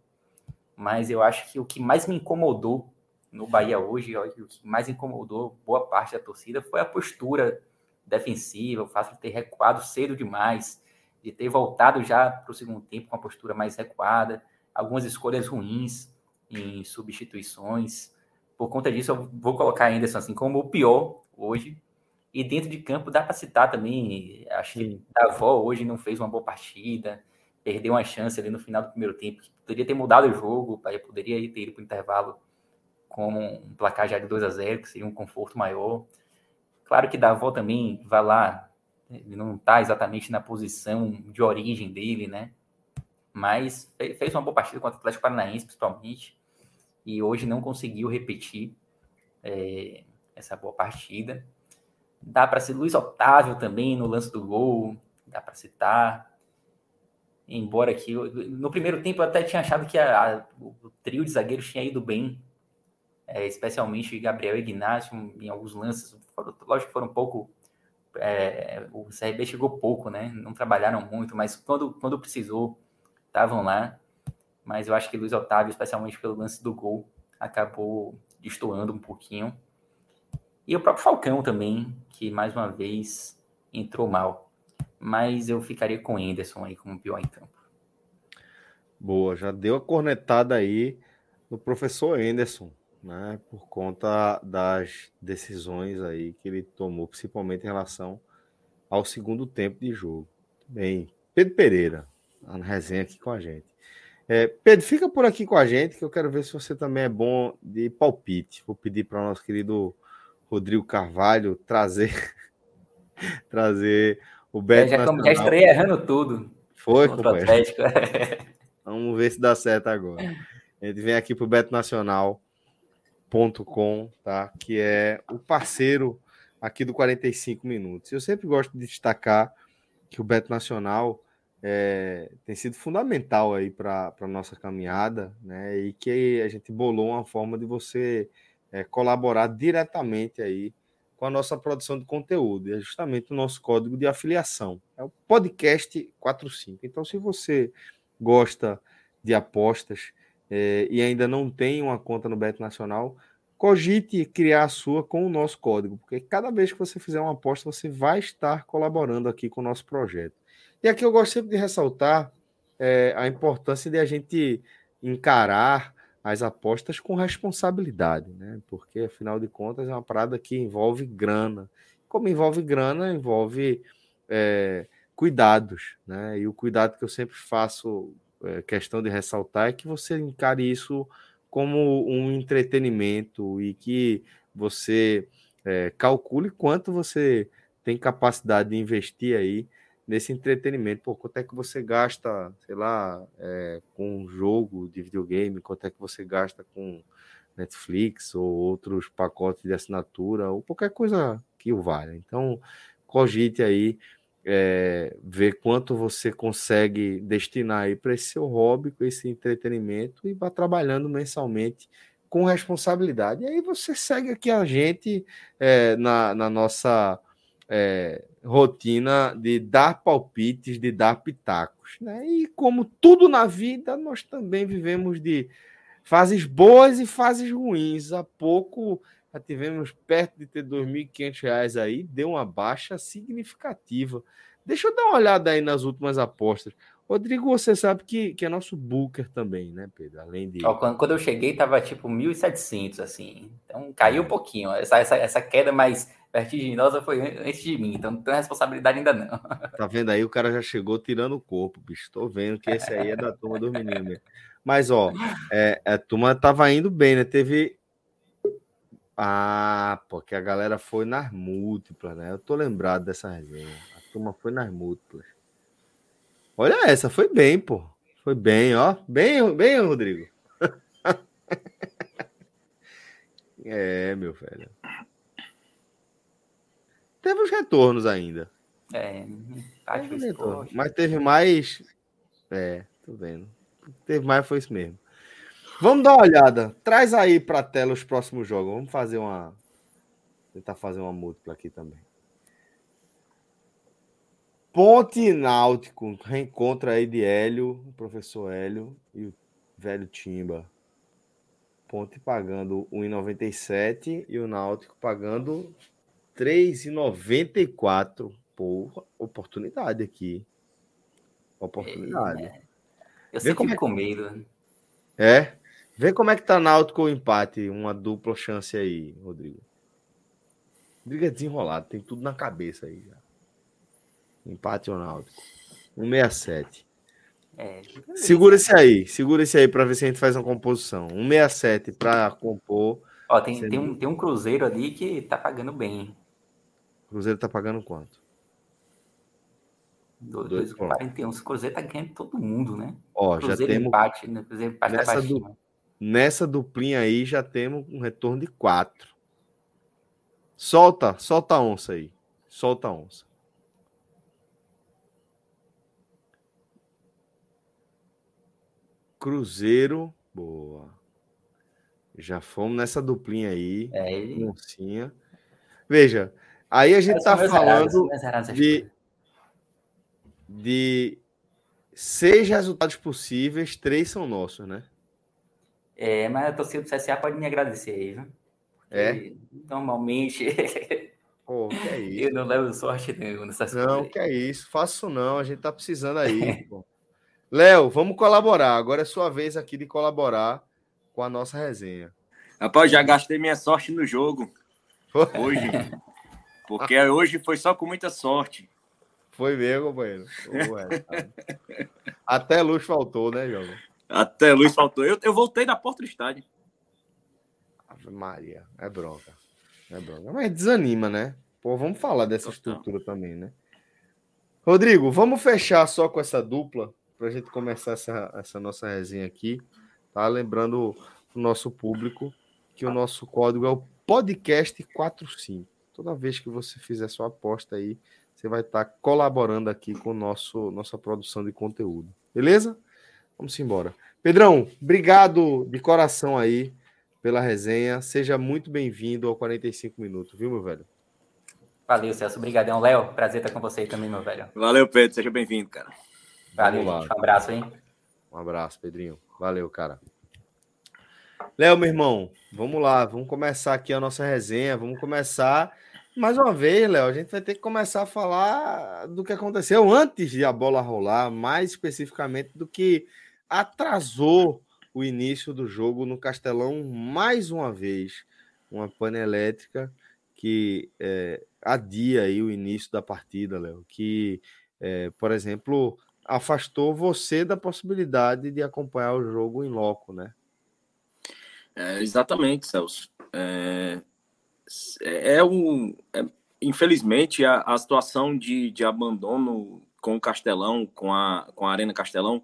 mas eu acho que o que mais me incomodou no Bahia hoje, o que mais incomodou boa parte da torcida foi a postura defensiva, o fato de ter recuado cedo demais, de ter voltado já para o segundo tempo com a postura mais recuada, algumas escolhas ruins em substituições. Por conta disso, eu vou colocar Anderson assim como o pior hoje. E dentro de campo dá para citar também, acho que Davó hoje não fez uma boa partida, perdeu uma chance ali no final do primeiro tempo, que poderia ter mudado o jogo, poderia ter ido para o intervalo como um placar já de 2 a 0 que seria um conforto maior. Claro que Davó também vai lá, ele não está exatamente na posição de origem dele, né? Mas fez uma boa partida contra o Atlético Paranaense, principalmente, e hoje não conseguiu repetir é, essa boa partida. Dá para ser Luiz Otávio também no lance do gol, dá para citar. Embora que no primeiro tempo eu até tinha achado que a, a, o trio de zagueiros tinha ido bem é, especialmente Gabriel Ignacio, em alguns lances, foram, lógico que foram um pouco. É, o CRB chegou pouco, né? Não trabalharam muito, mas quando, quando precisou, estavam lá. Mas eu acho que Luiz Otávio, especialmente pelo lance do gol, acabou destoando um pouquinho. E o próprio Falcão também, que mais uma vez entrou mal. Mas eu ficaria com o Anderson aí como pior em campo. Boa, já deu a cornetada aí no professor Anderson né, por conta das decisões aí que ele tomou, principalmente em relação ao segundo tempo de jogo. Bem, Pedro Pereira, na resenha aqui com a gente. É, Pedro, fica por aqui com a gente, que eu quero ver se você também é bom de palpite. Vou pedir para o nosso querido Rodrigo Carvalho trazer trazer o Beto. Já, já estreia errando tudo. Foi, companheiro. Vamos ver se dá certo agora. A gente vem aqui para o Beto Nacional com, tá? Que é o parceiro aqui do 45 minutos. Eu sempre gosto de destacar que o Beto Nacional é, tem sido fundamental aí para a nossa caminhada, né? E que a gente bolou uma forma de você é, colaborar diretamente aí com a nossa produção de conteúdo. E é justamente o nosso código de afiliação. É o podcast 45. Então, se você gosta de apostas, é, e ainda não tem uma conta no Bet Nacional, cogite criar a sua com o nosso código, porque cada vez que você fizer uma aposta, você vai estar colaborando aqui com o nosso projeto. E aqui eu gosto sempre de ressaltar é, a importância de a gente encarar as apostas com responsabilidade, né? Porque afinal de contas é uma parada que envolve grana. Como envolve grana, envolve é, cuidados, né? E o cuidado que eu sempre faço é, questão de ressaltar é que você encare isso como um entretenimento e que você é, calcule quanto você tem capacidade de investir aí nesse entretenimento. Pô, quanto é que você gasta, sei lá, é, com um jogo de videogame, quanto é que você gasta com Netflix ou outros pacotes de assinatura, ou qualquer coisa que o valha. Então, cogite aí é, ver quanto você consegue destinar aí para esse seu hobby, com esse entretenimento e vá trabalhando mensalmente com responsabilidade. E aí você segue aqui a gente é, na, na, nossa é, rotina de dar palpites, de dar pitacos. Né? E como tudo na vida, nós também vivemos de fases boas e fases ruins. Há pouco já tivemos perto de ter R$ 2.500 aí, deu uma baixa significativa. Deixa eu dar uma olhada aí nas últimas apostas. Rodrigo, você sabe que, que é nosso booker também, né, Pedro? Além de. Quando, quando eu cheguei, tava tipo 1.700, assim. Então caiu um é. pouquinho. Essa, essa, essa queda mais vertiginosa foi antes de mim, então não tem responsabilidade ainda não. Tá vendo aí? O cara já chegou tirando o corpo, bicho. Tô vendo que esse aí é da turma dos meninos Mas, ó, é, a turma tava indo bem, né? Teve ah, porque a galera foi nas múltiplas, né? Eu tô lembrado dessa resenha. A turma foi nas múltiplas. Olha essa, foi bem, pô. Foi bem, ó. Bem, bem, Rodrigo. é, meu velho. Teve os retornos ainda. É, teve retorno, mas teve mais. É, tô vendo. Teve mais, foi isso mesmo. Vamos dar uma olhada. Traz aí para a tela os próximos jogos. Vamos fazer uma. Tentar fazer uma múltipla aqui também. Ponte Náutico. Reencontra aí de Hélio, o professor Hélio e o velho Timba. Ponte pagando 1,97 e o Náutico pagando 3,94. Porra, oportunidade aqui. Oportunidade. É, eu sei como é... com medo. É? Vê como é que tá Náutico o empate, uma dupla chance aí, Rodrigo. Rodrigo é desenrolado, tem tudo na cabeça aí já. Empate ou Náutico. 167. É, segura esse aí, segura esse aí para ver se a gente faz uma composição. 167 para compor. Ó, tem, tem, um, tem um Cruzeiro ali que tá pagando bem. Cruzeiro tá pagando quanto? 2,41. O Cruzeiro tá ganhando todo mundo, né? Ó, Cruzeiro já temos. Empate, né? Cruzeiro empate tá nessa, do, Nessa duplinha aí já temos um retorno de 4. Solta, solta a onça aí. Solta a onça. Cruzeiro, boa. Já fomos nessa duplinha aí. É, e... Oncinha. Veja, aí a gente tá falando de, de seis resultados possíveis, três são nossos, né? É, mas a torcida do CSA pode me agradecer aí, viu? É. Normalmente. Pô, que é isso? Eu não levo sorte nenhuma nessas não, coisas. Não, que é isso. Faço não. A gente tá precisando aí. Léo, vamos colaborar. Agora é sua vez aqui de colaborar com a nossa resenha. Rapaz, já gastei minha sorte no jogo. Hoje. Porque hoje foi só com muita sorte. Foi mesmo, companheiro. Até luz faltou, né, Jogo? Até luz faltou. Eu, eu voltei da porta do estádio. Ave Maria, é bronca. É bronca. Mas desanima, né? Pô, vamos falar dessa estrutura também, né? Rodrigo, vamos fechar só com essa dupla para a gente começar essa, essa nossa resenha aqui. Tá? Lembrando o nosso público que o nosso código é o podcast 45. Toda vez que você fizer sua aposta aí, você vai estar colaborando aqui com nosso nossa produção de conteúdo. Beleza? Vamos embora. Pedrão, obrigado de coração aí pela resenha. Seja muito bem-vindo ao 45 minutos, viu, meu velho? Valeu, Celso. Obrigadão, Léo. Prazer estar com você aí também, meu velho. Valeu, Pedro. Seja bem-vindo, cara. Valeu, gente. Um abraço, hein? Um abraço, Pedrinho. Valeu, cara. Léo, meu irmão, vamos lá, vamos começar aqui a nossa resenha, vamos começar mais uma vez, Léo, a gente vai ter que começar a falar do que aconteceu antes de a bola rolar, mais especificamente do que atrasou o início do jogo no Castelão mais uma vez. Uma pane elétrica que é, adia aí o início da partida, Léo, que, é, por exemplo, afastou você da possibilidade de acompanhar o jogo em loco, né? É, exatamente, Celso. É, é um. É, infelizmente, a, a situação de, de abandono com o Castelão, com a, com a Arena Castelão,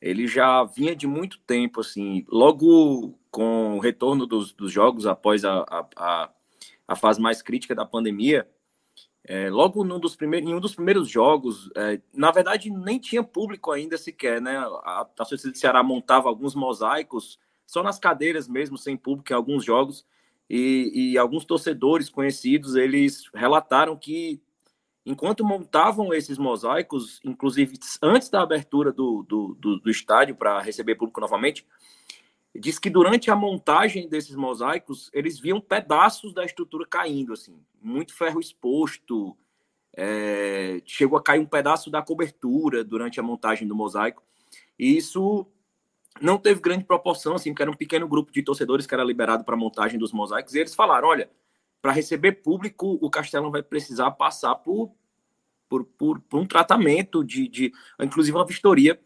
ele já vinha de muito tempo, assim, logo com o retorno dos, dos jogos após a, a, a, fase mais crítica da pandemia, é, logo num dos primeiros, em um dos primeiros jogos, é, na verdade nem tinha público ainda sequer, né? A, a torcida de Ceará montava alguns mosaicos, só nas cadeiras mesmo, sem público em alguns jogos, e, e alguns torcedores conhecidos, eles relataram que enquanto montavam esses mosaicos, inclusive antes da abertura do, do, do, do estádio para receber público novamente, diz que durante a montagem desses mosaicos, eles viam pedaços da estrutura caindo, assim, muito ferro exposto, é, chegou a cair um pedaço da cobertura durante a montagem do mosaico, e isso não teve grande proporção, assim, porque era um pequeno grupo de torcedores que era liberado para a montagem dos mosaicos, e eles falaram: olha, para receber público, o Castelão vai precisar passar por, por, por, por, um tratamento de, de, inclusive uma vistoria.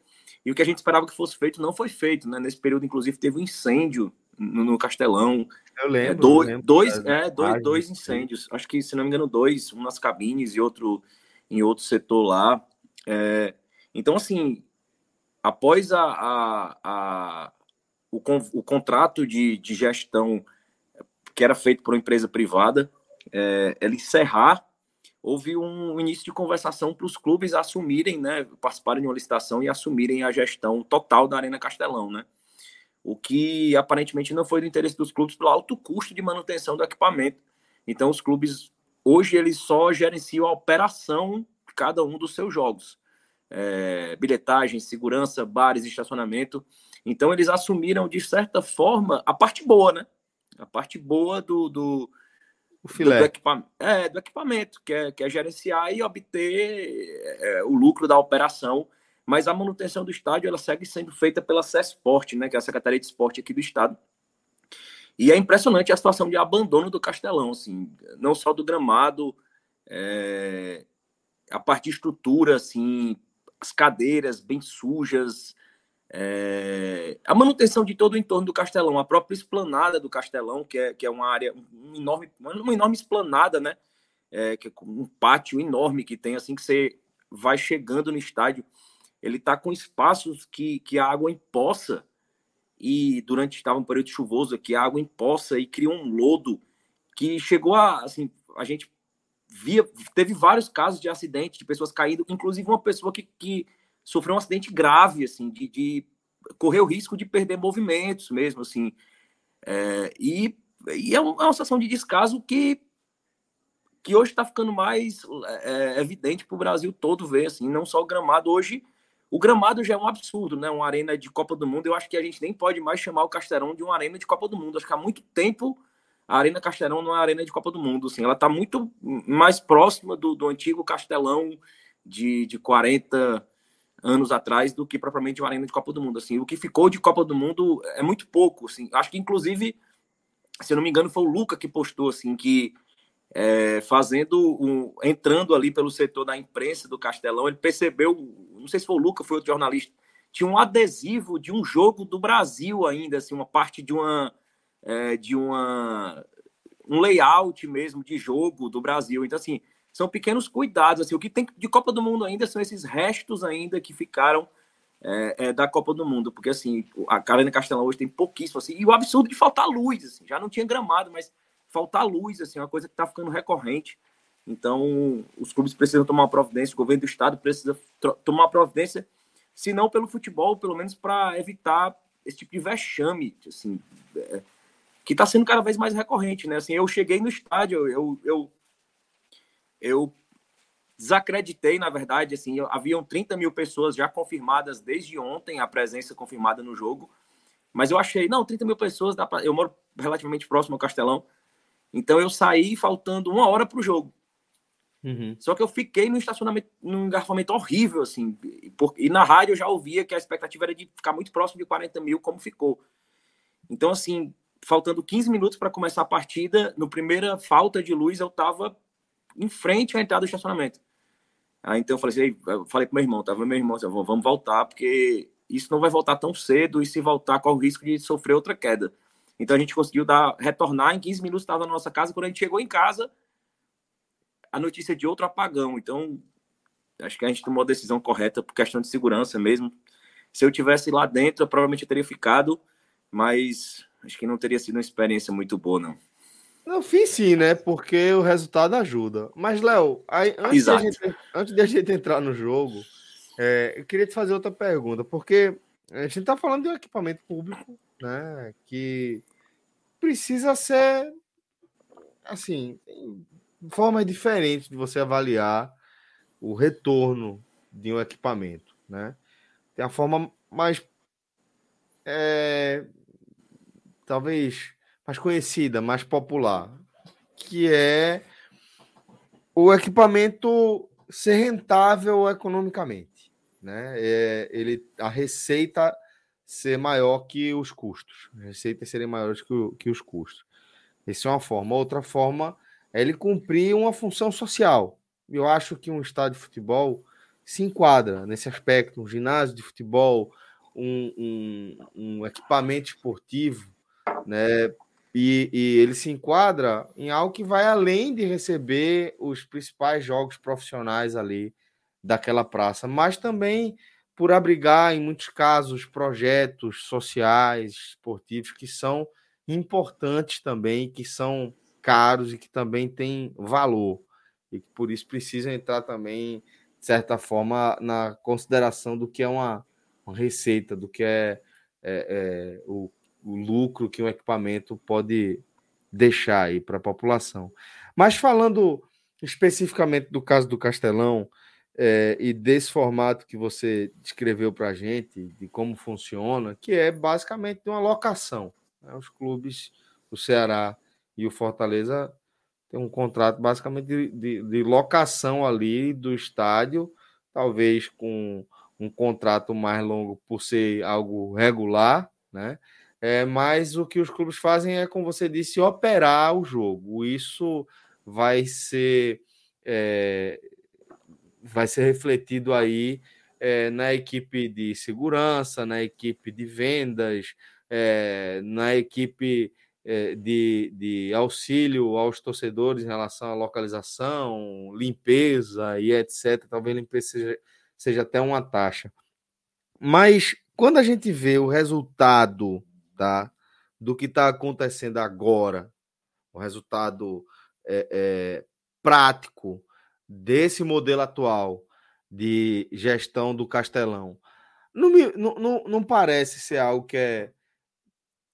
E o que a gente esperava que fosse feito não foi feito, né? Nesse período, inclusive, teve um incêndio no, no Castelão. Eu lembro. É, dois, eu lembro, dois, é, dois, dois incêndios. Acho que, se não me engano, dois, um nas cabines e outro em outro setor lá. É, então, assim, após a, a, a o, o, contrato de, de, gestão que era feito por uma empresa privada, é, ela encerrar, houve um início de conversação para os clubes assumirem, né, participarem de uma licitação e assumirem a gestão total da Arena Castelão, né? O que aparentemente não foi do interesse dos clubes pelo alto custo de manutenção do equipamento. Então, os clubes hoje eles só gerenciam a operação de cada um dos seus jogos é, bilhetagem, segurança, bares, estacionamento. Então, eles assumiram, de certa forma, a parte boa, né? A parte boa do, do, o filé. do, equipamento, é, do equipamento, que é, que é gerenciar e obter é, o lucro da operação. Mas a manutenção do estádio ela segue sendo feita pela CESPORT, né, que é a Secretaria de Esporte aqui do Estado. E é impressionante a situação de abandono do Castelão, assim, não só do gramado, é, a parte de estrutura, assim, as cadeiras bem sujas, é, a manutenção de todo o entorno do Castelão, a própria esplanada do Castelão, que é, que é uma área, um enorme, uma enorme esplanada, né? É, que é um pátio enorme que tem, assim que você vai chegando no estádio, ele está com espaços que, que a água empoça, e durante estava um período chuvoso aqui, a água empoça e cria um lodo que chegou a, assim, a gente via, teve vários casos de acidente, de pessoas caindo, inclusive uma pessoa que, que sofreu um acidente grave, assim, de, de correr o risco de perder movimentos mesmo, assim. É, e, e é, uma, é uma situação de descaso que, que hoje está ficando mais é, evidente para o Brasil todo ver, assim, não só o gramado. Hoje, o gramado já é um absurdo, né? Uma arena de Copa do Mundo. Eu acho que a gente nem pode mais chamar o Castelão de uma arena de Copa do Mundo. Acho que há muito tempo a Arena Castelão não é arena de Copa do Mundo. Assim, ela está muito mais próxima do, do antigo Castelão de, de 40 anos atrás do que propriamente uma arena de Copa do Mundo. Assim, o que ficou de Copa do Mundo é muito pouco. Assim. Acho que, inclusive, se eu não me engano, foi o Luca que postou assim que é, fazendo um, entrando ali pelo setor da imprensa do Castelão, ele percebeu, não sei se foi o Luca, foi outro jornalista, tinha um adesivo de um jogo do Brasil ainda, assim, uma parte de uma é, de uma um layout mesmo de jogo do Brasil. Então, assim, são pequenos cuidados. Assim, o que tem de Copa do Mundo ainda são esses restos ainda que ficaram é, é, da Copa do Mundo, porque assim, a Carolina Castelão hoje tem pouquíssimo, assim, e o absurdo de faltar luz, assim, já não tinha gramado, mas faltar luz, assim, é uma coisa que está ficando recorrente. Então, os clubes precisam tomar providência, o governo do estado precisa tomar providência, se não pelo futebol, pelo menos para evitar esse tipo de vexame, assim, é, que está sendo cada vez mais recorrente, né? Assim, eu cheguei no estádio, eu, eu eu desacreditei, na verdade, assim, haviam 30 mil pessoas já confirmadas desde ontem, a presença confirmada no jogo, mas eu achei, não, 30 mil pessoas, dá pra... eu moro relativamente próximo ao Castelão, então eu saí faltando uma hora para o jogo. Uhum. Só que eu fiquei no estacionamento, num engarrafamento horrível, assim, e na rádio eu já ouvia que a expectativa era de ficar muito próximo de 40 mil, como ficou. Então, assim, faltando 15 minutos para começar a partida, no primeira falta de luz eu estava em frente à entrada do estacionamento. Aí então eu falei assim, eu falei pro meu irmão, tava meu irmão, vamos voltar, porque isso não vai voltar tão cedo, e se voltar, corre o risco de sofrer outra queda. Então a gente conseguiu dar, retornar, em 15 minutos estava na nossa casa, quando a gente chegou em casa, a notícia de outro apagão. Então, acho que a gente tomou a decisão correta por questão de segurança mesmo. Se eu tivesse lá dentro, eu provavelmente teria ficado, mas acho que não teria sido uma experiência muito boa, não. No fim, sim, né? Porque o resultado ajuda. Mas, Léo, antes, gente, antes de a gente entrar no jogo, é, eu queria te fazer outra pergunta, porque a gente está falando de um equipamento público, né? Que precisa ser, assim, formas diferentes de você avaliar o retorno de um equipamento, né? Tem a forma mais, é, talvez mais conhecida, mais popular, que é o equipamento ser rentável economicamente, né? É, ele, a receita ser maior que os custos, receitas serem maiores que, que os custos. Essa é uma forma. Outra forma é ele cumprir uma função social. Eu acho que um estádio de futebol se enquadra nesse aspecto, um ginásio de futebol, um, um, um equipamento esportivo, né, e, e, ele se enquadra em algo que vai além de receber os principais jogos profissionais ali daquela praça, mas também por abrigar, em muitos casos, projetos sociais, esportivos que são importantes também, que são caros e que também têm valor. E que por isso precisam entrar também, de certa forma, na consideração do que é uma, uma receita, do que é, é, é o o lucro que um equipamento pode deixar aí para a população. Mas falando especificamente do caso do Castelão é, e desse formato que você descreveu para a gente, de como funciona, que é basicamente uma locação. Né? Os clubes, o Ceará e o Fortaleza têm um contrato basicamente de, de, de locação ali do estádio, talvez com um contrato mais longo por ser algo regular, né? É, mas o que os clubes fazem é, como você disse, operar o jogo. Isso vai ser é, vai ser refletido aí é, na equipe de segurança, na equipe de vendas, é, na equipe é, de, de auxílio aos torcedores em relação à localização, limpeza e etc. Talvez limpeza seja, seja até uma taxa. Mas quando a gente vê o resultado tá? do que está acontecendo agora, o resultado é, é, prático desse modelo atual de gestão do Castelão, não, me, não, não, não parece ser algo que é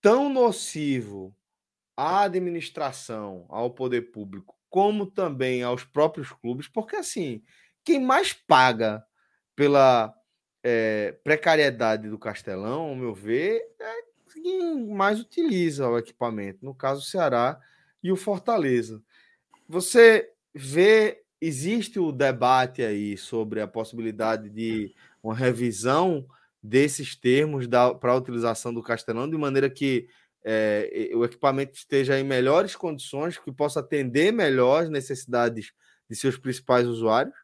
tão nocivo à administração, ao poder público, como também aos próprios clubes, porque assim, quem mais paga pela é, precariedade do Castelão, ao meu ver, é quem mais utiliza o equipamento, no caso o Ceará e o Fortaleza. Você vê, existe o debate aí sobre a possibilidade de uma revisão desses termos para a utilização do Castelão, de maneira que é, o equipamento esteja em melhores condições, que possa atender melhor as necessidades de seus principais usuários?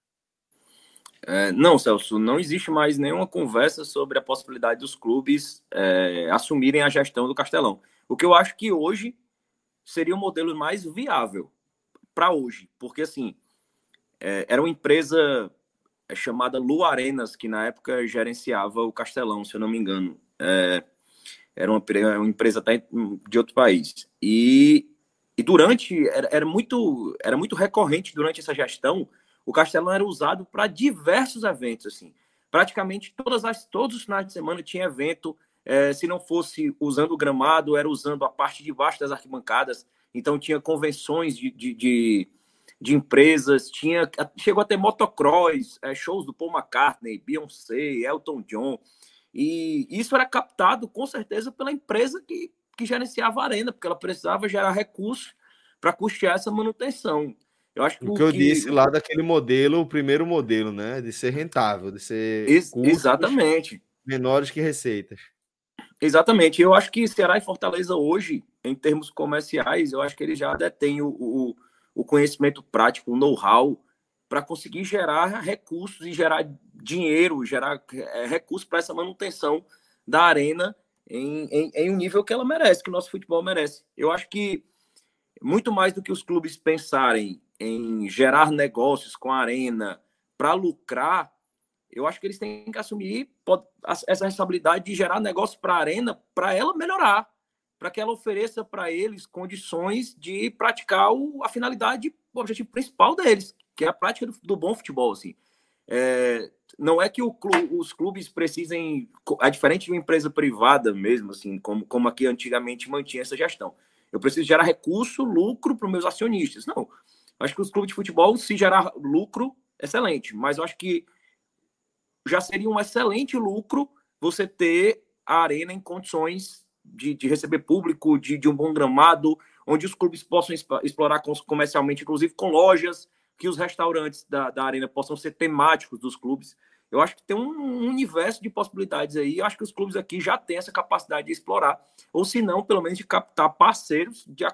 É, não, Celso, não existe mais nenhuma conversa sobre a possibilidade dos clubes é, assumirem a gestão do Castelão. O que eu acho que hoje seria o modelo mais viável para hoje, porque assim é, era uma empresa é, chamada Lu Arenas que na época gerenciava o Castelão, se eu não me engano. É, era uma, uma empresa de outro país e, e durante era, era muito era muito recorrente durante essa gestão o Castelão era usado para diversos eventos, assim. Praticamente todas as, todos os finais de semana tinha evento. É, se não fosse usando o gramado, era usando a parte de baixo das arquibancadas. Então tinha convenções de, de, de, de empresas, tinha chegou a ter motocross, é, shows do Paul McCartney, Beyoncé, Elton John. E isso era captado com certeza pela empresa que, que gerenciava a arena, porque ela precisava gerar recursos para custear essa manutenção. Eu acho que o que eu disse lá daquele modelo, o primeiro modelo, né? De ser rentável, de ser Ex exatamente menores que receitas. Exatamente. Eu acho que Ceará e Fortaleza hoje, em termos comerciais, eu acho que eles já detêm o, o, o conhecimento prático, o know-how para conseguir gerar recursos e gerar dinheiro, gerar é, recursos para essa manutenção da arena em, em, em um nível que ela merece, que o nosso futebol merece. Eu acho que muito mais do que os clubes pensarem em gerar negócios com a arena para lucrar, eu acho que eles têm que assumir essa responsabilidade de gerar negócio para a arena para ela melhorar, para que ela ofereça para eles condições de praticar o, a finalidade, o objetivo principal deles, que é a prática do, do bom futebol. Assim. É, não é que os clubes precisem, é diferente de uma empresa privada mesmo, assim, como, como aqui antigamente mantinha essa gestão. Eu preciso gerar recurso, lucro para os meus acionistas. Não, Acho que os clubes de futebol, se gerar lucro, excelente. Mas eu acho que já seria um excelente lucro você ter a arena em condições de, de receber público, de, de, um bom gramado, onde os clubes possam explorar comercialmente, inclusive com lojas, que os restaurantes da, da arena possam ser temáticos dos clubes. Eu acho que tem um universo de possibilidades aí. Eu acho que os clubes aqui já têm essa capacidade de explorar, ou se não, pelo menos de captar parceiros, de,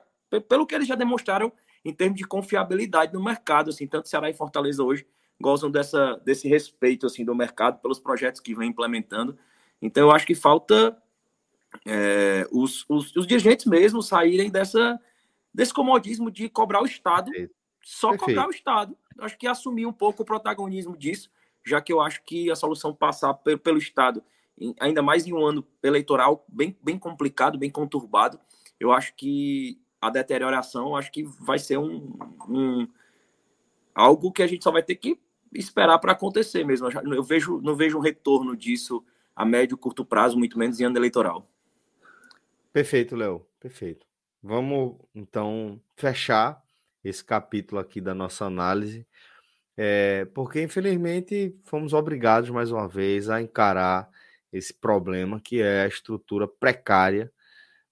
pelo que eles já demonstraram em termos de confiabilidade no mercado, assim, tanto Ceará e Fortaleza hoje gozam dessa, desse respeito, assim, do mercado pelos projetos que vem implementando. Então, eu acho que falta é, os, os, os, dirigentes mesmo saírem dessa, desse comodismo de cobrar o Estado, só Perfeito. cobrar o Estado. Eu acho que assumir um pouco o protagonismo disso, já que eu acho que a solução passar pelo, pelo Estado, ainda mais em um ano eleitoral bem, bem complicado, bem conturbado, eu acho que a deterioração, acho que vai ser um, um algo que a gente só vai ter que esperar para acontecer mesmo. Eu vejo, não vejo um retorno disso a médio e curto prazo, muito menos em ano eleitoral. Perfeito, Léo. Perfeito. Vamos então fechar esse capítulo aqui da nossa análise, é, porque infelizmente fomos obrigados mais uma vez a encarar esse problema que é a estrutura precária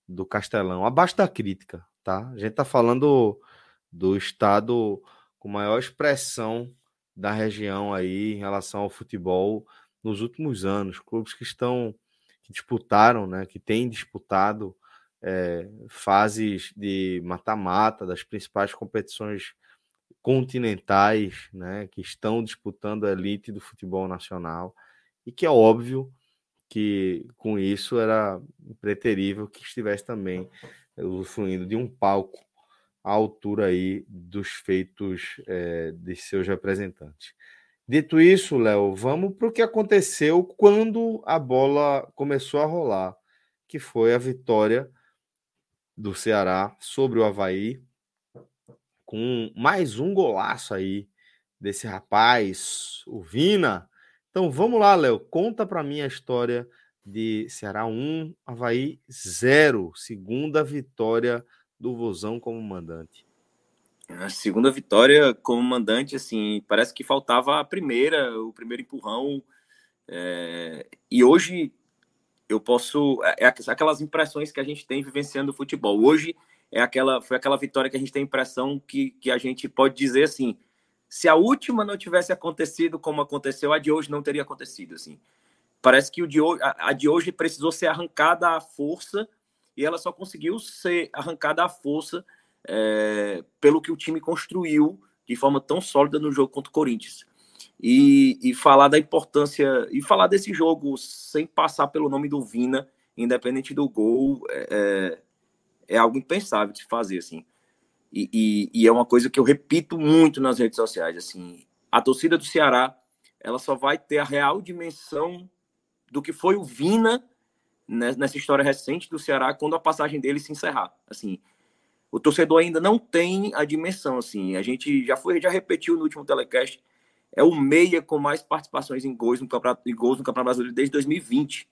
do Castelão, abaixo da crítica, tá? A gente está falando do estado com maior expressão da região aí em relação ao futebol nos últimos anos. Clubes que estão que disputaram, né, que têm disputado é, fases de mata-mata das principais competições continentais, né, que estão disputando a elite do futebol nacional e que é óbvio que com isso era preterível que estivesse também usufruindo de um palco à altura aí dos feitos é, de seus representantes. Dito isso, Léo, vamos para o que aconteceu quando a bola começou a rolar, que foi a vitória do Ceará sobre o Havaí, com mais um golaço aí desse rapaz, o Vina. Então vamos lá, Léo, conta para mim a história de Ceará 1, Havaí 0. Segunda vitória do Vozão como mandante. A segunda vitória como mandante, assim, parece que faltava a primeira, o primeiro empurrão. É, e hoje eu posso. É, é aquelas impressões que a gente tem vivenciando o futebol. Hoje é aquela, foi aquela vitória que a gente tem a impressão que, que a gente pode dizer assim: se a última não tivesse acontecido como aconteceu, a de hoje não teria acontecido. Assim. Parece que o de hoje, a, a de hoje precisou ser arrancada à força e ela só conseguiu ser arrancada à força é, pelo que o time construiu de forma tão sólida no jogo contra o Corinthians. E, e, falar da importância, e falar desse jogo sem passar pelo nome do Vina, independente do gol, é, é, é algo impensável de se fazer, assim. E, e, e, é uma coisa que eu repito muito nas redes sociais, assim, a torcida do Ceará, ela só vai ter a real dimensão do que foi o Vina nessa história recente do Ceará quando a passagem dele se encerrar, assim, o torcedor ainda não tem a dimensão, assim. A gente já foi, já repetiu no último telecast, é o meia com mais participações em gols no Campeonato, em gols no Campeonato Brasileiro desde 2020.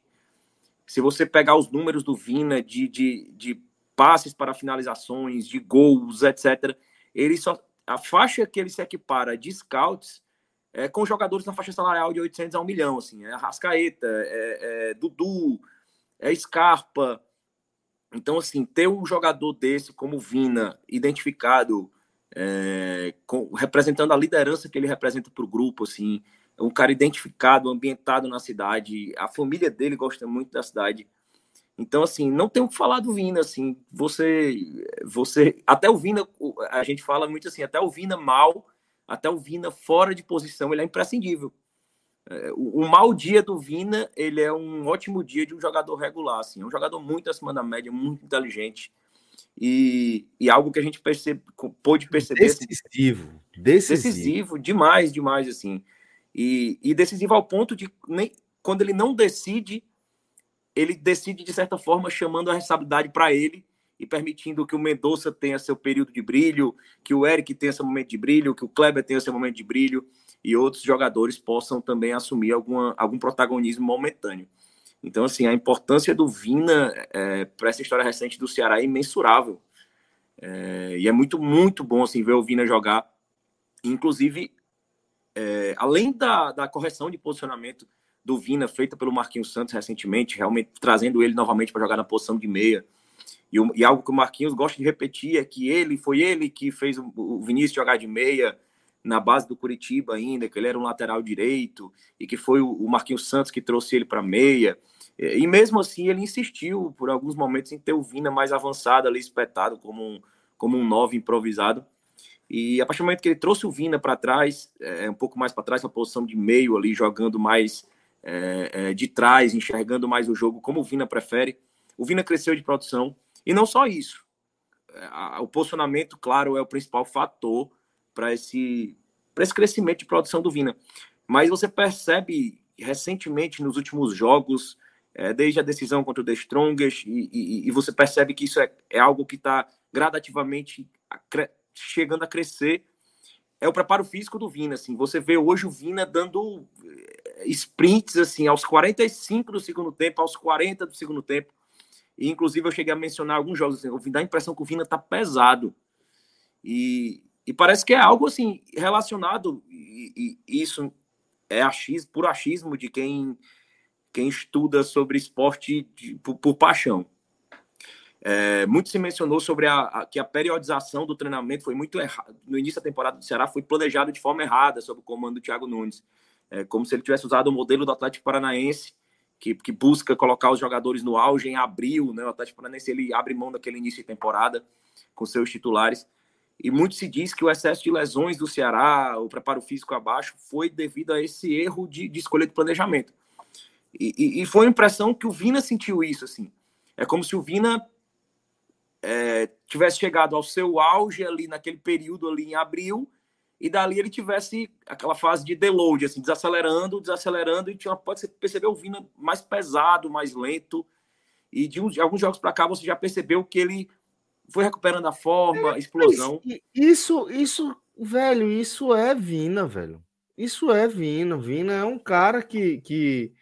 Se você pegar os números do Vina de, de, de passes para finalizações, de gols, etc., ele só a faixa que ele se equipara de scouts é com jogadores na faixa salarial de 800 a 1 milhão, assim, é Rascaeta, é, é Dudu, é Scarpa, então, assim, ter um jogador desse como Vina, identificado, é, com, representando a liderança que ele representa para o grupo, assim, um cara identificado, ambientado na cidade, a família dele gosta muito da cidade. Então, assim, não tem o que falar do Vina, assim, você, você, até o Vina, a gente fala muito assim, até o Vina mal, até o Vina fora de posição, ele é imprescindível. É, o, mau dia do Vina, ele é um ótimo dia de um jogador regular, assim, é um jogador muito acima da média, muito inteligente. E, e algo que a gente percebe, pôde perceber assim, decisivo, assim, decisivo, decisivo, demais, demais assim, e, e decisivo ao ponto de nem quando ele não decide, ele decide de certa forma chamando a responsabilidade para ele e permitindo que o Mendonça tenha seu período de brilho, que o Eric tenha seu momento de brilho, que o Kleber tenha seu momento de brilho e outros jogadores possam também assumir alguma, algum protagonismo momentâneo. Então, assim, a importância do Vina é, para essa história recente do Ceará é imensurável. É, e é muito, muito bom assim, ver o Vina jogar. Inclusive, é, além da, da correção de posicionamento do Vina, feita pelo Marquinhos Santos recentemente, realmente trazendo ele novamente para jogar na posição de meia. E, e, algo que o Marquinhos gosta de repetir é que ele foi ele que fez o, o Vinícius jogar de meia, na base do Curitiba ainda, que ele era um lateral direito, e que foi o Marquinhos Santos que trouxe ele para meia. E mesmo assim ele insistiu por alguns momentos em ter o Vina mais avançado ali, espetado como um, como um nove improvisado. E a partir do momento que ele trouxe o Vina para trás, é, um pouco mais para trás, na posição de meio ali, jogando mais é, é, de trás, enxergando mais o jogo, como o Vina prefere, o Vina cresceu de produção. E não só isso. É, o posicionamento, claro, é o principal fator para esse, esse crescimento de produção do Vina. Mas você percebe recentemente nos últimos jogos, é, desde a decisão contra o The Strongest, e, e, e você percebe que isso é, é algo que está gradativamente chegando a crescer. É o preparo físico do Vina, assim. Você vê hoje o Vina dando é, sprints assim aos 45 do segundo tempo, aos 40 do segundo tempo. E inclusive eu cheguei a mencionar alguns jogos assim, dá a impressão que o Vina está pesado. E, e parece que é algo assim relacionado, e, e isso é achismo, por achismo de quem, quem estuda sobre esporte de, por, por, paixão. É, muito se mencionou sobre a, a, que a periodização do treinamento foi muito errada. No início da temporada do Ceará foi planejado de forma errada sob o comando do Thiago Nunes. É, como se ele tivesse usado o modelo do Atlético Paranaense, que, que busca colocar os jogadores no auge em abril. Né? O Atlético Paranaense ele abre mão daquele início de temporada com seus titulares. E muito se diz que o excesso de lesões do Ceará, o preparo físico abaixo, foi devido a esse erro de, de escolha de planejamento. E, e, e, foi a impressão que o Vina sentiu isso, assim. É como se o Vina é, tivesse chegado ao seu auge ali naquele período ali em abril, e dali ele tivesse aquela fase de deload, assim, desacelerando, desacelerando, e tinha, pode perceber o Vina mais pesado, mais lento. E de, de alguns jogos para cá você já percebeu que ele foi recuperando a forma, é, explosão. Isso, isso, velho, isso é Vina, velho. Isso é Vina. Vina é um cara que, que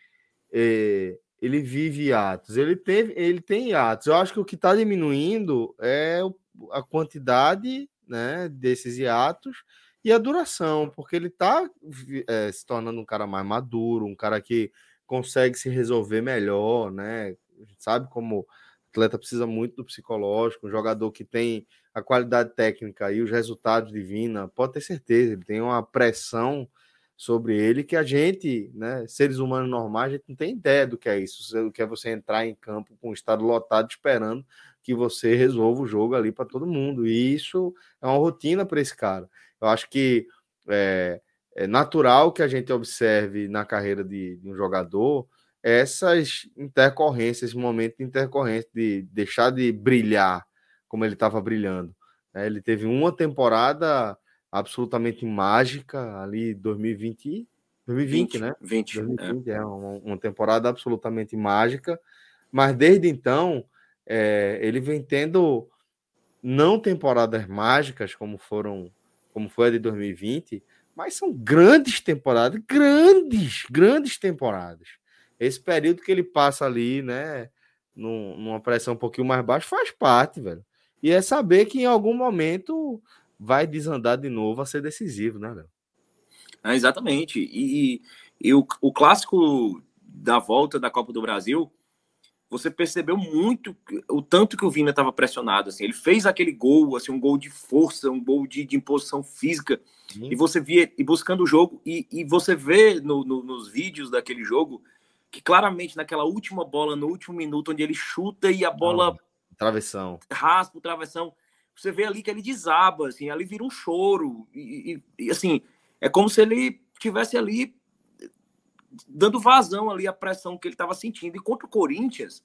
é, ele vive atos. Ele teve, ele tem atos. Eu acho que o que está diminuindo é a quantidade, né, desses hiatos e a duração, porque ele está é, se tornando um cara mais maduro, um cara que consegue se resolver melhor, né? Sabe como atleta precisa muito do psicológico, um jogador que tem a qualidade técnica e os resultados divina, pode ter certeza, ele tem uma pressão sobre ele que a gente, né, seres humanos normais, a gente não tem ideia do que é isso, o que é você entrar em campo com o estado lotado esperando que você resolva o jogo ali para todo mundo. E isso é uma rotina para esse cara. Eu acho que é, é, natural que a gente observe na carreira de, de um jogador essas intercorrências, esse momento de intercorrência, de deixar de brilhar como ele estava brilhando. Né? Ele teve uma temporada absolutamente mágica ali 2020, 2020, 20, né? 20, 2020 é, é uma, uma, temporada absolutamente mágica, mas desde então é, ele vem tendo não temporadas mágicas como foram, como foi a de 2020, mas são grandes temporadas, grandes, grandes temporadas. Esse período que ele passa ali, né, numa pressão um pouquinho mais baixa, faz parte, velho. E é saber que em algum momento vai desandar de novo a ser decisivo, né, Léo? É, exatamente. E, e o, o, clássico da volta da Copa do Brasil, você percebeu muito o tanto que o Vina estava pressionado. Assim, ele fez aquele gol, assim, um gol de força, um gol de, de imposição física. Sim. E você via e buscando o jogo, e, e você vê no, no, nos vídeos daquele jogo que claramente naquela última bola, no último minuto, onde ele chuta e a bola. Não, travessão. Raspa o travessão você vê ali que ele desaba, assim, ali vira um choro. E, e, e, assim, é como se ele tivesse ali dando vazão ali à pressão que ele estava sentindo. E contra o Corinthians,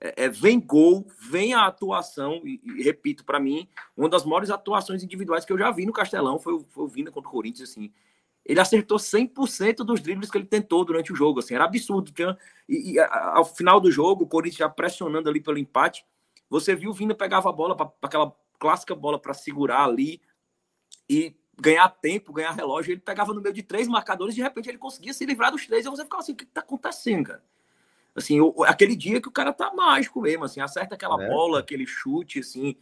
é, é, vem gol, vem a atuação, e, e repito, para mim, uma das maiores atuações individuais que eu já vi no Castelão foi, foi o Vina contra o Corinthians, assim. Ele acertou 100% dos dribles que ele tentou durante o jogo, assim, era absurdo. Tinha, e, e ao final do jogo, o Corinthians já pressionando ali pelo empate, você viu o Vina pegava a bola para aquela clássica bola para segurar ali e ganhar tempo, ganhar relógio. Ele pegava no meio de três marcadores e de repente ele conseguia se livrar dos três. E você ficava assim: o que está acontecendo, cara? Assim, o, aquele dia que o cara tá mágico mesmo, assim, acerta aquela é. bola, aquele chute, assim.